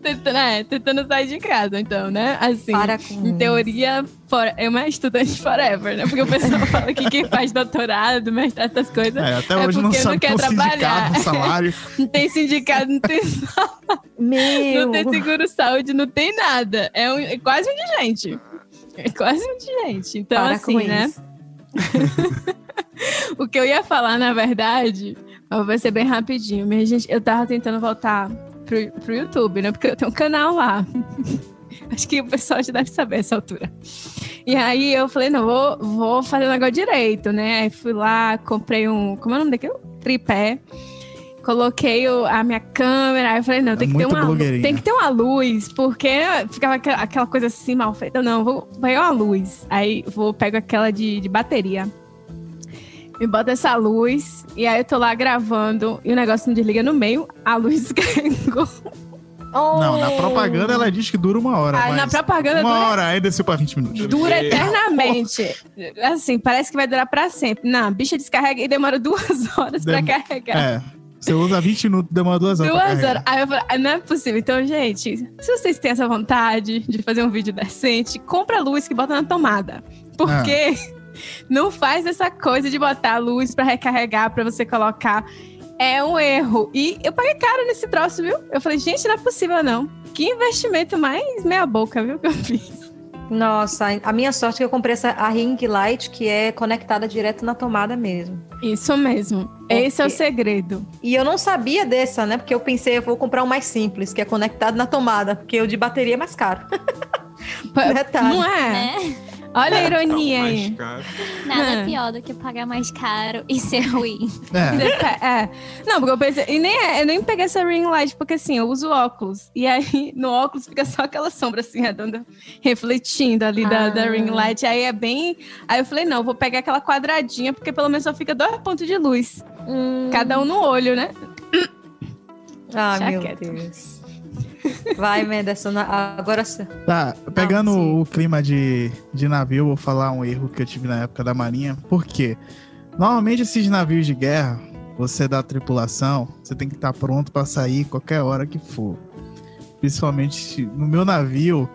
Tentando, é, tentando sair de casa, então, né? Assim, Para com... em teoria, for, é uma estudante forever, né? Porque o pessoal fala que quem faz doutorado, mestrado, essas coisas. É, até é hoje não sabe não quer trabalhar. salário. Não tem sindicato, não tem Meu. Não tem seguro saúde, não tem nada. É, um, é quase um de gente. É quase um de gente. Então, Para assim, né? o que eu ia falar, na verdade, vai ser bem rapidinho. Minha gente, eu tava tentando voltar pro, pro YouTube, né? Porque eu tenho um canal lá. Acho que o pessoal já deve saber essa altura. E aí eu falei, não, vou, vou fazer o negócio direito, né? Aí fui lá, comprei um. Como é o nome daquele? Tripé. Coloquei o, a minha câmera, aí eu falei, não, é tem, que ter uma, tem que ter uma luz, porque ficava aquela, aquela coisa assim mal feita. Não, vou pegar uma luz. Aí vou pego aquela de, de bateria me bota essa luz, e aí eu tô lá gravando, e o negócio não desliga no meio, a luz descarregou. Oh. Não, na propaganda ela diz que dura uma hora. Ah, na propaganda Uma dura... hora, aí desceu pra 20 minutos. Dura eternamente. assim, parece que vai durar pra sempre. Não, a bicha descarrega e demora duas horas Dem... pra carregar. É. Você usa 20 minutos, demora duas horas. Duas horas. Aí eu falei, ah, não é possível. Então, gente, se vocês têm essa vontade de fazer um vídeo decente, compra a luz que bota na tomada. Porque ah. não faz essa coisa de botar a luz para recarregar, para você colocar é um erro. E eu paguei caro nesse troço, viu? Eu falei, gente, não é possível não. Que investimento mais meia boca, viu, que eu fiz. Nossa, a minha sorte é que eu comprei essa a Ring Light, que é conectada direto na tomada mesmo. Isso mesmo. Porque... Esse é o segredo. E eu não sabia dessa, né? Porque eu pensei, eu vou comprar um mais simples, que é conectado na tomada, porque o de bateria é mais caro. Não é? é? Olha a ironia aí. Nada pior do que pagar mais caro e ser ruim. É. é. Não, porque eu pensei. E nem, é, eu nem peguei essa ring light, porque assim, eu uso óculos. E aí, no óculos fica só aquela sombra assim, redonda, refletindo ali ah. da, da ah. ring light. Aí é bem. Aí eu falei, não, vou pegar aquela quadradinha, porque pelo menos só fica dois pontos de luz. Hum. Cada um no olho, né? Ah, meu Deus. Vai, Menderson, agora Tá, pegando o clima de, de navio, vou falar um erro que eu tive na época da Marinha. Por quê? Normalmente esses navios de guerra, você é da tripulação, você tem que estar pronto para sair qualquer hora que for. Principalmente no meu navio,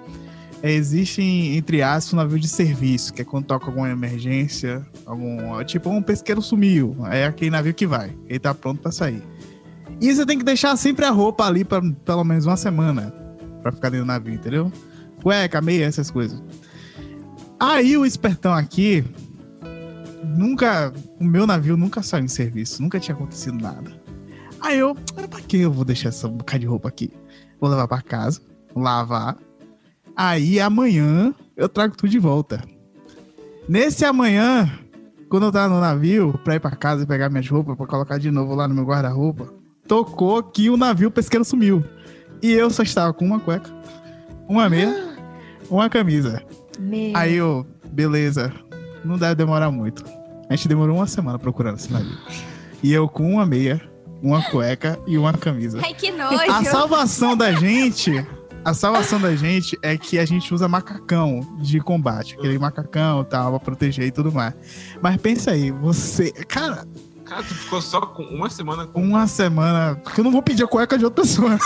é, existe, entre aspas, um navio de serviço, que é quando toca alguma emergência, algum. Tipo, um pesqueiro sumiu. É aquele navio que vai. Ele tá pronto para sair. E você tem que deixar sempre a roupa ali para pelo menos uma semana. para ficar dentro do navio, entendeu? Cueca, meia, essas coisas. Aí o espertão aqui. Nunca. O meu navio nunca saiu em serviço. Nunca tinha acontecido nada. Aí eu. Pra que eu vou deixar essa bocada de roupa aqui? Vou levar para casa, lavar. Aí amanhã eu trago tudo de volta. Nesse amanhã, quando eu tava no navio, pra ir pra casa e pegar minhas roupas, pra colocar de novo lá no meu guarda-roupa, tocou que o navio pesqueiro sumiu. E eu só estava com uma cueca, uma meia, uma camisa. Meu. Aí eu, beleza, não deve demorar muito. A gente demorou uma semana procurando esse navio. E eu com uma meia, uma cueca e uma camisa. Ai, que nojo! A salvação da gente a salvação da gente é que a gente usa macacão de combate, aquele macacão tal, pra proteger e tudo mais. Mas pensa aí, você. Cara, Cara, tu ficou só com uma semana com... Uma semana. Porque eu não vou pedir a cueca de outra pessoa.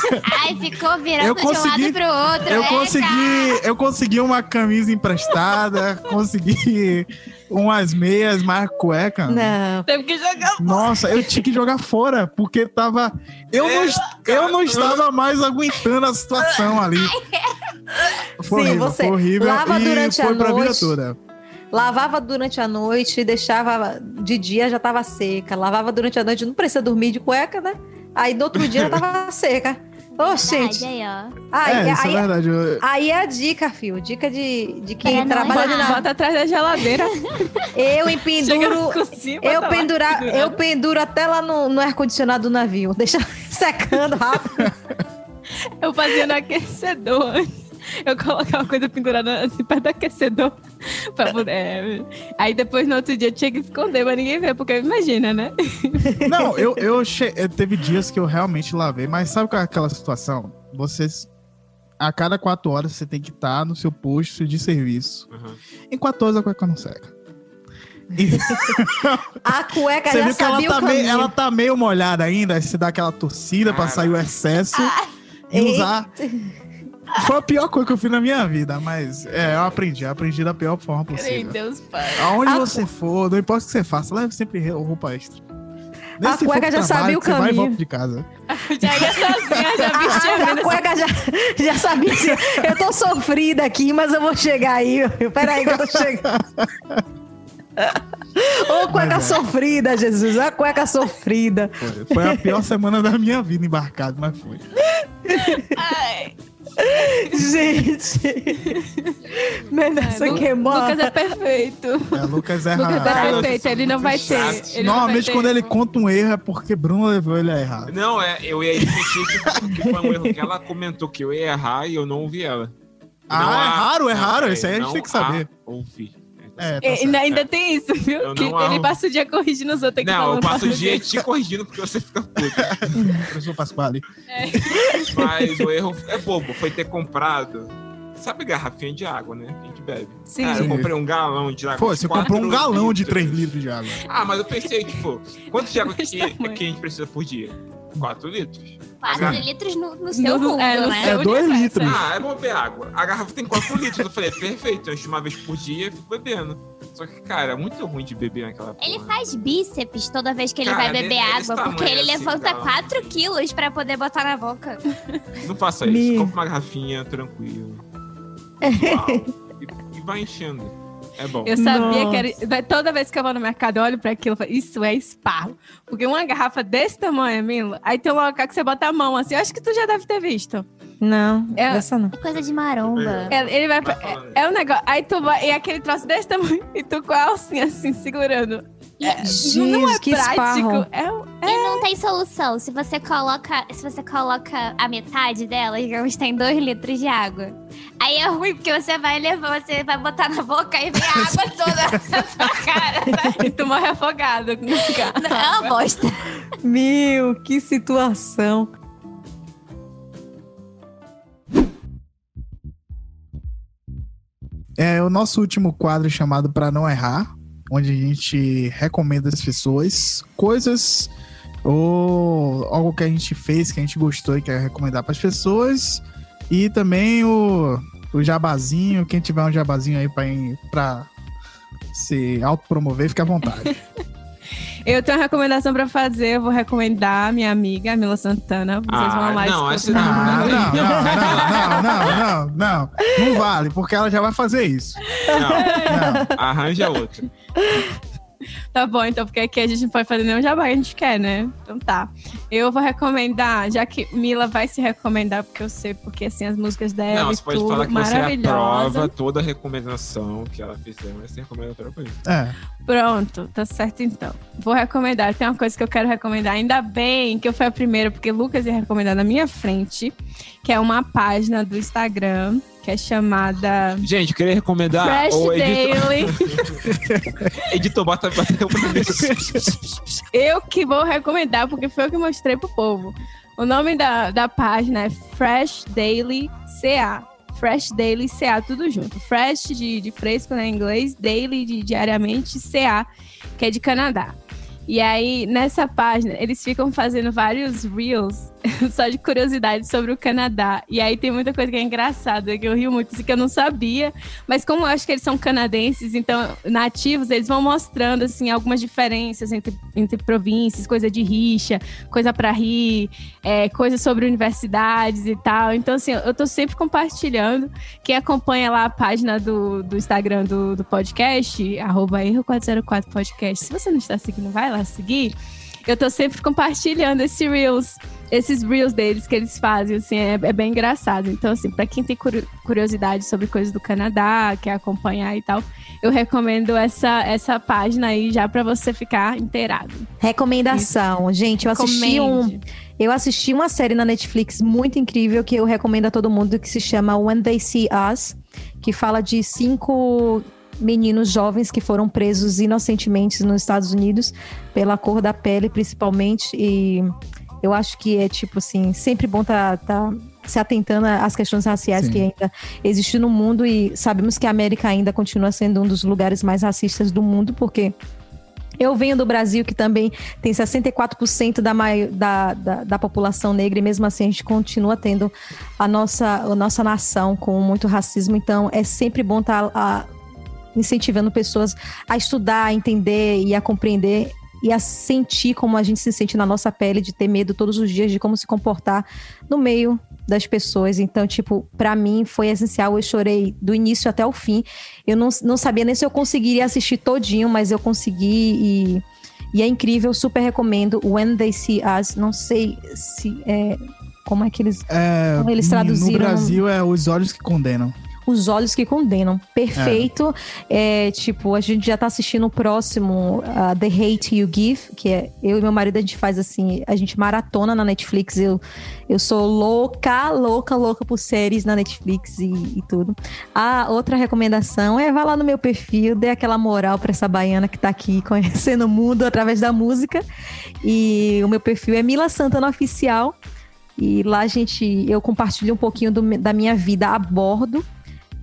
Ai, ficou virando eu consegui, de um lado pro outro. Eu é, consegui. Cara. Eu consegui uma camisa emprestada, consegui umas meias, mais cueca. Não. Teve que jogar fora. Nossa, eu tinha que jogar fora, porque tava. Eu, é, não, eu não estava mais aguentando a situação ali. Foi Sim, horrível, você foi horrível. Lava durante foi a pra noite. vida toda. Lavava durante a noite, deixava de dia já tava seca. Lavava durante a noite, não precisa dormir de cueca, né? Aí no outro dia já tava seca. Ô, oh, gente. Aí, ó. Aí, é, isso aí, é verdade. Aí é a dica, fio. Dica de, de quem é, trabalha na... Bota atrás da geladeira. Eu empenduro... eu, pendura, eu penduro até lá no, no ar-condicionado do navio. Deixa secando rápido. eu fazia no aquecedor antes. Eu colocava coisa pendurada assim perto do aquecedor. pra poder... É. Aí depois no outro dia tinha que esconder pra ninguém ver, porque imagina, né? Não, eu, eu che... teve dias que eu realmente lavei, mas sabe qual é aquela situação? Vocês a cada quatro horas você tem que estar no seu posto de serviço. Uhum. Em quatro horas a cueca não seca. a cueca você já viu que ela tá, meio, ela tá meio molhada ainda, aí você dá aquela torcida para sair o excesso ah, e usar. Foi a pior coisa que eu fiz na minha vida, mas é, eu aprendi, eu aprendi da pior forma possível. Deus, pai. Aonde a você for, não importa o que você faça, leve sempre roupa extra. Nem a cueca já sabia o caminho. Vai e volta de casa. já ia sozinha, já vestia a, a, a cueca já, já sabia eu tô sofrida aqui, mas eu vou chegar aí. Peraí que eu tô chegando. Ô, cueca é. sofrida, Jesus. A cueca sofrida. Foi, foi a pior semana da minha vida embarcado, mas foi. Ai. Gente. Menessa é, queimou. Lucas é perfeito. É, Lucas é Lucas é perfeito, ele não vai ter. Ele Normalmente, quando ele conta um erro, é porque Bruno levou ele a errar. Não, é, eu ia repetir que foi um erro que ela comentou que eu ia errar e eu não ouvi ela. Ah, não, é raro, é raro. Isso aí a gente tem que saber. Ouvi. É, tá ainda, ainda tem isso, viu? Eu que ele arrumo. passa o dia corrigindo os outros. Não, eu passo o dia te corrigindo porque você fica puto. Professor Pasquale. É. Mas o erro é bobo, foi ter comprado. Sabe garrafinha de água, né? Que a gente bebe. Sim. Cara, eu comprei um galão de água. Pô, você comprou um galão litros. de 3 litros de água. Ah, mas eu pensei, tipo, quanto de água que, que a gente precisa por dia? 4 litros. 4 litros no, no seu no, mundo, é, no né? É 2 litros. Ah, é bom beber água. A garrafa tem 4 litros. Eu falei, perfeito. Eu encho uma vez por dia e fico bebendo. Só que, cara, é muito ruim de beber naquela porra. Ele faz bíceps toda vez que ele cara, vai beber água, porque ele assim, levanta 4 quilos pra poder botar na boca. Não faça isso. Me... Compre uma garrafinha tranquilo. e, e vai enchendo. É bom. Eu sabia Nossa. que era. Toda vez que eu vou no mercado, eu olho pra aquilo e falo, isso é esparro. Porque uma garrafa desse tamanho, Mila, aí tem um local que você bota a mão assim. Eu acho que tu já deve ter visto. Não, é, essa não. É coisa de maromba. É, ele vai. É, é um negócio. Aí tu vai. E aquele troço desse tamanho. E tu com a alcinha assim, segurando. E, é, Giz, não é que prático. É, é... E não tem solução. Se você coloca, se você coloca a metade dela, digamos, tem dois litros de água. Aí é ruim, porque você vai levar, você vai botar na boca e vem a água toda na sua cara. Né? E tu morre afogado. Não, é uma bosta. Meu, que situação. É o nosso último quadro chamado Para Não Errar, onde a gente recomenda as pessoas coisas ou algo que a gente fez, que a gente gostou e quer recomendar para as pessoas. E também o, o jabazinho, quem tiver um jabazinho aí para se autopromover, fique à vontade. Eu tenho uma recomendação pra fazer. Eu vou recomendar a minha amiga, Mila Santana. Vocês ah, vão amar não, essa não, não, não, não, não, não, não, não. vale, porque ela já vai fazer isso. Não, não. arranja outra. Tá bom, então, porque aqui a gente não pode fazer nenhum jabá que a gente quer, né? Então tá. Eu vou recomendar, já que Mila vai se recomendar, porque eu sei, porque assim, as músicas dela. Não, você pode tudo, falar que você aprova toda a recomendação que ela fizer, mas você recomenda outra coisa. É. Pronto, tá certo então. Vou recomendar. Tem uma coisa que eu quero recomendar. Ainda bem que eu fui a primeira, porque Lucas ia recomendar na minha frente, que é uma página do Instagram que é chamada. Gente, eu queria recomendar. Fresh o editor... Daily. editor, bota, Eu que vou recomendar, porque foi eu que mostrei pro povo. O nome da, da página é Fresh Daily CA. Fresh Daily CA, tudo junto. Fresh de, de fresco né, em inglês, Daily de diariamente, CA, que é de Canadá. E aí, nessa página, eles ficam fazendo vários reels só de curiosidade sobre o Canadá. E aí tem muita coisa que é engraçada, que eu rio muito, que eu não sabia. Mas como eu acho que eles são canadenses, então, nativos, eles vão mostrando, assim, algumas diferenças entre, entre províncias, coisa de rixa, coisa para rir, é, coisa sobre universidades e tal. Então, assim, eu tô sempre compartilhando. Quem acompanha lá a página do, do Instagram do, do podcast, arroba erro404podcast, se você não está seguindo, vai lá seguir, eu tô sempre compartilhando esses reels, esses reels deles que eles fazem, assim, é, é bem engraçado. Então, assim, para quem tem curiosidade sobre coisas do Canadá, quer acompanhar e tal, eu recomendo essa, essa página aí já para você ficar inteirado. Recomendação. Isso. Gente, eu assisti um eu assisti uma série na Netflix muito incrível que eu recomendo a todo mundo que se chama When They See Us, que fala de cinco meninos jovens que foram presos inocentemente nos Estados Unidos pela cor da pele, principalmente. E eu acho que é tipo assim, sempre bom estar tá, tá se atentando às questões raciais Sim. que ainda existem no mundo e sabemos que a América ainda continua sendo um dos lugares mais racistas do mundo, porque eu venho do Brasil, que também tem 64% da, da, da, da, população negra, e mesmo assim a gente continua tendo a nossa, a nossa nação com muito racismo. Então é sempre bom estar tá, incentivando pessoas a estudar, a entender e a compreender e a sentir como a gente se sente na nossa pele, de ter medo todos os dias de como se comportar no meio das pessoas. Então, tipo, para mim foi essencial. Eu chorei do início até o fim. Eu não, não sabia nem se eu conseguiria assistir todinho, mas eu consegui e, e é incrível. Super recomendo. When They See Us. Não sei se é, como é que eles, é, como eles traduziram. No Brasil é Os Olhos que Condenam. Os Olhos que Condenam. Perfeito. É. é tipo, a gente já tá assistindo o próximo, uh, The Hate You Give, que é eu e meu marido, a gente faz assim, a gente maratona na Netflix. Eu, eu sou louca, louca, louca por séries na Netflix e, e tudo. A outra recomendação é vá lá no meu perfil, dê aquela moral pra essa baiana que tá aqui conhecendo o mundo através da música. E o meu perfil é Mila Santana Oficial. E lá a gente, eu compartilho um pouquinho do, da minha vida a bordo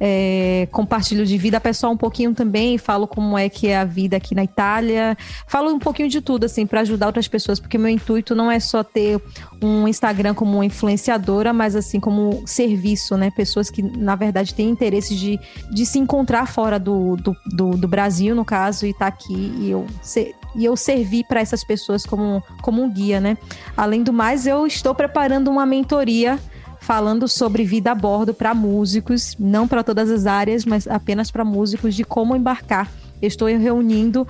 é, compartilho de vida pessoal um pouquinho também, falo como é que é a vida aqui na Itália, falo um pouquinho de tudo, assim, para ajudar outras pessoas, porque meu intuito não é só ter um Instagram como influenciadora, mas assim, como serviço, né? Pessoas que, na verdade, têm interesse de, de se encontrar fora do, do, do, do Brasil, no caso, e tá aqui e eu ser, e eu servir para essas pessoas como, como um guia, né? Além do mais, eu estou preparando uma mentoria falando sobre vida a bordo para músicos, não para todas as áreas, mas apenas para músicos, de como embarcar. Eu estou reunindo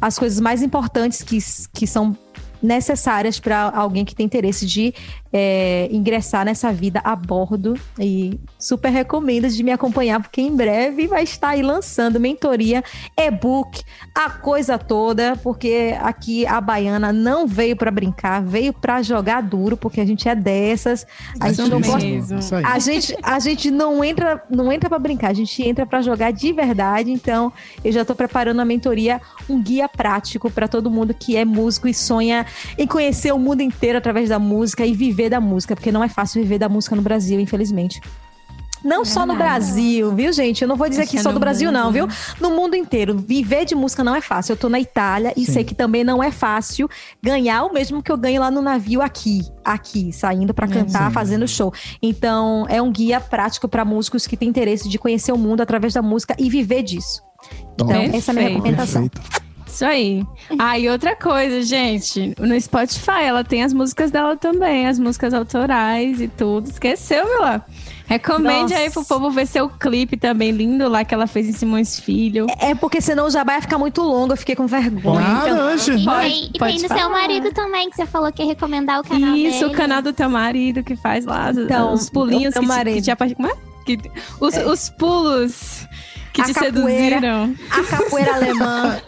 as coisas mais importantes que, que são necessárias para alguém que tem interesse de é, ingressar nessa vida a bordo. E super recomendo de me acompanhar, porque em breve vai estar aí lançando mentoria, e-book, a coisa toda, porque aqui a baiana não veio para brincar, veio para jogar duro, porque a gente é dessas. A gente não gosta. A gente, a gente não entra, não entra para brincar, a gente entra para jogar de verdade. Então, eu já estou preparando a mentoria, um guia prático para todo mundo que é músico e sonha em conhecer o mundo inteiro através da música e viver da música, porque não é fácil viver da música no Brasil, infelizmente. Não é só no Brasil, viu, gente? Eu não vou dizer que só do Brasil, não, viu? No mundo inteiro. Viver de música não é fácil. Eu tô na Itália e Sim. sei que também não é fácil ganhar o mesmo que eu ganho lá no navio aqui. Aqui, saindo para cantar, Sim. fazendo show. Então, é um guia prático para músicos que têm interesse de conhecer o mundo através da música e viver disso. Então, Perfeito. essa é a minha recomendação. Perfeito. Isso aí. Ah, e outra coisa, gente. No Spotify, ela tem as músicas dela também, as músicas autorais e tudo. Esqueceu, Mila? Recomende Nossa. aí pro povo ver seu clipe também lindo lá que ela fez em Simões Filho. É, porque senão o jabá ia ficar muito longo, eu fiquei com vergonha. Ah, então, e, pode, e pode tem do seu marido também, que você falou que ia recomendar o canal Isso, dele. o canal do teu marido que faz lá então, os pulinhos que, te, que te, Como é? Que, os, é. os pulos que a te capoeira, seduziram. A capoeira alemã.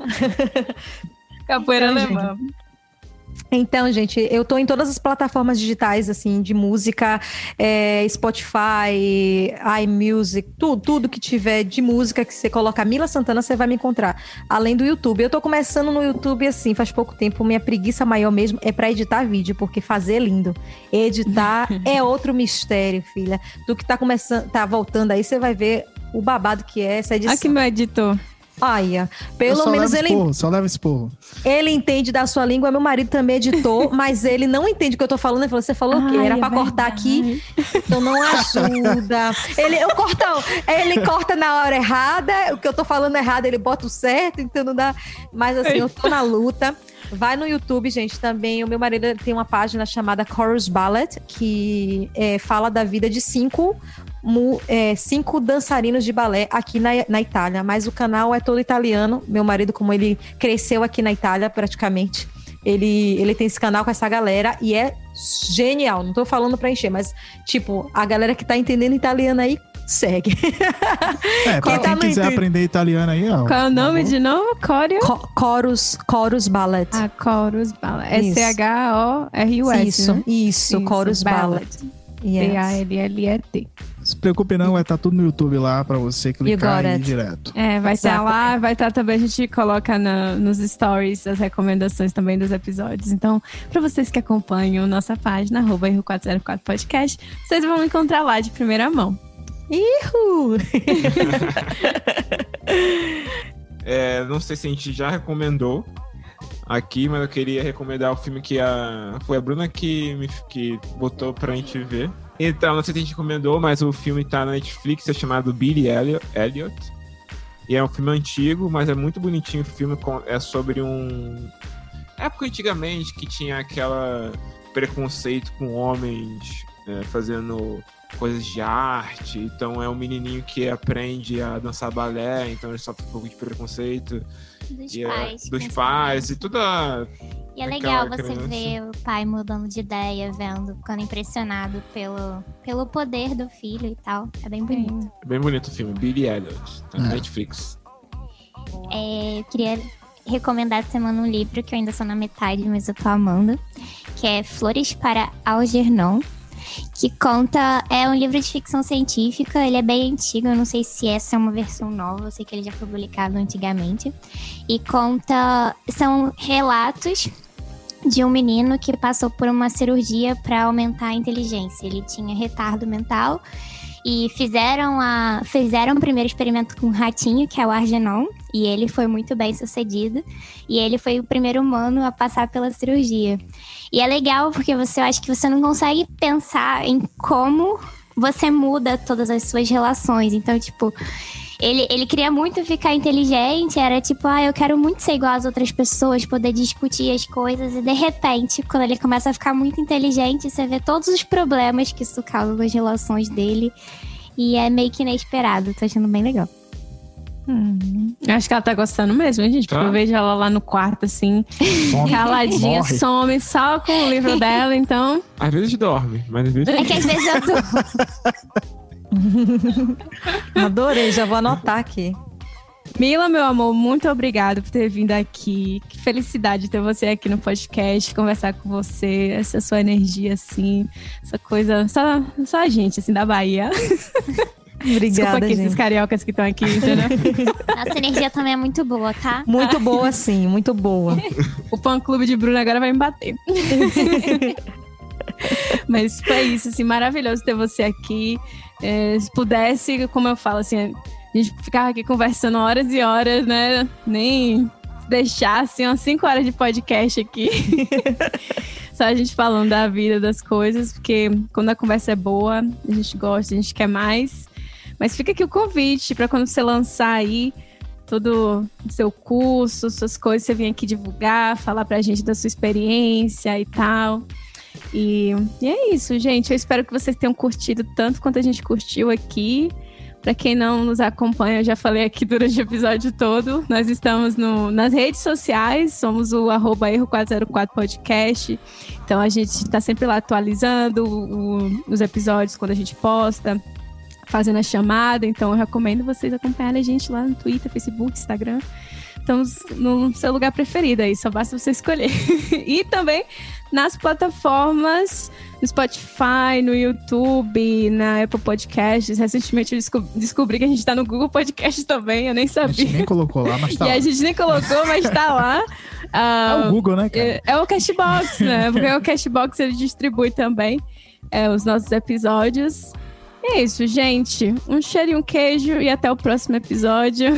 capoeira então, alemã. Gente. Então, gente, eu tô em todas as plataformas digitais, assim, de música, é, Spotify, iMusic, tudo, tudo que tiver de música que você coloca Mila Santana, você vai me encontrar. Além do YouTube. Eu tô começando no YouTube, assim, faz pouco tempo. Minha preguiça maior mesmo é para editar vídeo, porque fazer é lindo. Editar é outro mistério, filha. Do que tá começando, tá voltando aí, você vai ver o babado que é essa edição. Aqui meu editor. Olha, pelo menos ele. Esporro, só leva esporro. Ele entende da sua língua, meu marido também é editou, mas ele não entende o que eu tô falando. Ele falou: você falou o quê? Era é pra cortar aqui, então não ajuda. ele, eu corto, ele corta na hora errada, o que eu tô falando errado, ele bota o certo, então não dá. Mas assim, eu tô na luta. Vai no YouTube, gente, também. O meu marido tem uma página chamada Chorus Ballet, que é, fala da vida de cinco é, cinco dançarinos de balé aqui na, na Itália, mas o canal é todo italiano. Meu marido, como ele cresceu aqui na Itália praticamente, ele, ele tem esse canal com essa galera e é genial. Não tô falando pra encher, mas, tipo, a galera que tá entendendo italiano aí, segue. É, pra quem, tá quem quiser aprender italiano aí, ó. Qual é o nome tá de novo? Cório? Co Chorus, Chorus Ballet. Ah, Chorus Ballet. S-H-O-R-U-S, Isso, né? isso, isso, Chorus Ballet. Ballet. B-A-L-L-E-T. Se preocupe não, vai estar tá tudo no YouTube lá para você clicar e ir direto. É, vai estar tá lá, vai estar tá também, a gente coloca na, nos stories as recomendações também dos episódios. Então, para vocês que acompanham nossa página, arroba 404 podcast, vocês vão encontrar lá de primeira mão. Ihu! é, não sei se a gente já recomendou, aqui, mas eu queria recomendar o filme que a, foi a Bruna que, me, que botou pra gente ver. Então, não sei se a gente recomendou, mas o filme tá na Netflix, é chamado Billy Elliot. E é um filme antigo, mas é muito bonitinho o filme. É sobre um. Época antigamente que tinha aquela preconceito com homens é, fazendo coisas de arte. Então é um menininho que aprende a dançar balé, então ele sofre um pouco de preconceito. Dos e, pais. dos pais e toda. E é legal você criança. ver o pai mudando de ideia, vendo, ficando impressionado pelo, pelo poder do filho e tal. É bem bonito. É bem bonito o filme, Billy Elliot, tá na é. Netflix. É, eu queria recomendar essa semana um livro que eu ainda sou na metade, mas eu tô amando, que é Flores para Algernon, que conta. É um livro de ficção científica, ele é bem antigo, eu não sei se essa é uma versão nova, eu sei que ele já foi publicado antigamente. E conta. São relatos de um menino que passou por uma cirurgia para aumentar a inteligência. Ele tinha retardo mental e fizeram a fizeram o primeiro experimento com um ratinho, que é o Argenon, e ele foi muito bem sucedido. E ele foi o primeiro humano a passar pela cirurgia. E é legal porque você acha que você não consegue pensar em como você muda todas as suas relações. Então, tipo, ele, ele queria muito ficar inteligente, era tipo, ah, eu quero muito ser igual às outras pessoas, poder discutir as coisas, e de repente, quando ele começa a ficar muito inteligente, você vê todos os problemas que isso causa nas relações dele. E é meio que inesperado, tô achando bem legal. Hum, acho que ela tá gostando mesmo, gente. Porque tá? eu vejo ela lá no quarto, assim, some. caladinha, Morre. some só com o livro dela, então. Às vezes dorme, mas às vezes. É que às vezes eu tô. Adorei, já vou anotar aqui. Mila, meu amor, muito obrigada por ter vindo aqui. Que felicidade ter você aqui no podcast, conversar com você, essa sua energia, assim, essa coisa. Só, só a gente, assim, da Bahia. Obrigada, Desculpa aqui, gente. esses cariocas que estão aqui, entendeu? Nossa energia também é muito boa, tá? Muito boa, sim, muito boa. o fã clube de Bruno agora vai me bater. Mas foi isso, assim, maravilhoso ter você aqui. É, se pudesse, como eu falo, assim, a gente ficava aqui conversando horas e horas, né? Nem deixasse umas 5 horas de podcast aqui. Só a gente falando da vida, das coisas, porque quando a conversa é boa, a gente gosta, a gente quer mais. Mas fica aqui o convite para quando você lançar aí todo o seu curso, suas coisas, você vem aqui divulgar, falar pra gente da sua experiência e tal. E, e é isso, gente. Eu espero que vocês tenham curtido tanto quanto a gente curtiu aqui. Para quem não nos acompanha, eu já falei aqui durante o episódio todo. Nós estamos no, nas redes sociais, somos o arroba erro404 podcast. Então a gente está sempre lá atualizando o, os episódios quando a gente posta, fazendo a chamada. Então eu recomendo vocês acompanharem a gente lá no Twitter, Facebook, Instagram estamos no seu lugar preferido aí, só basta você escolher. e também nas plataformas, no Spotify, no YouTube, na Apple Podcasts. Recentemente eu descobri que a gente está no Google Podcast também, eu nem sabia. A gente nem colocou lá, mas tá E lá. a gente nem colocou, mas está lá. Uh, é o Google, né? É, é o Cashbox, né? Porque o Cashbox ele distribui também é, os nossos episódios. É isso, gente. Um cheiro e um queijo e até o próximo episódio.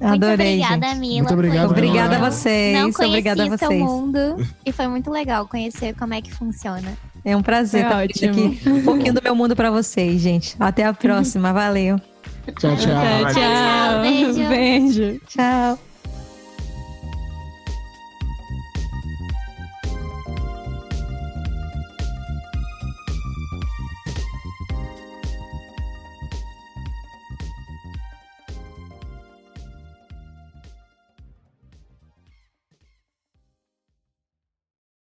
Adorei. Muito obrigada, gente. Mila. Muito obrigado, obrigada a vocês. Não obrigada a vocês. seu mundo e foi muito legal conhecer como é que funciona. É um prazer estar aqui um pouquinho do meu mundo para vocês, gente. Até a próxima. Valeu. Tchau, tchau. Tchau, tchau. Beijo. Beijo. Tchau.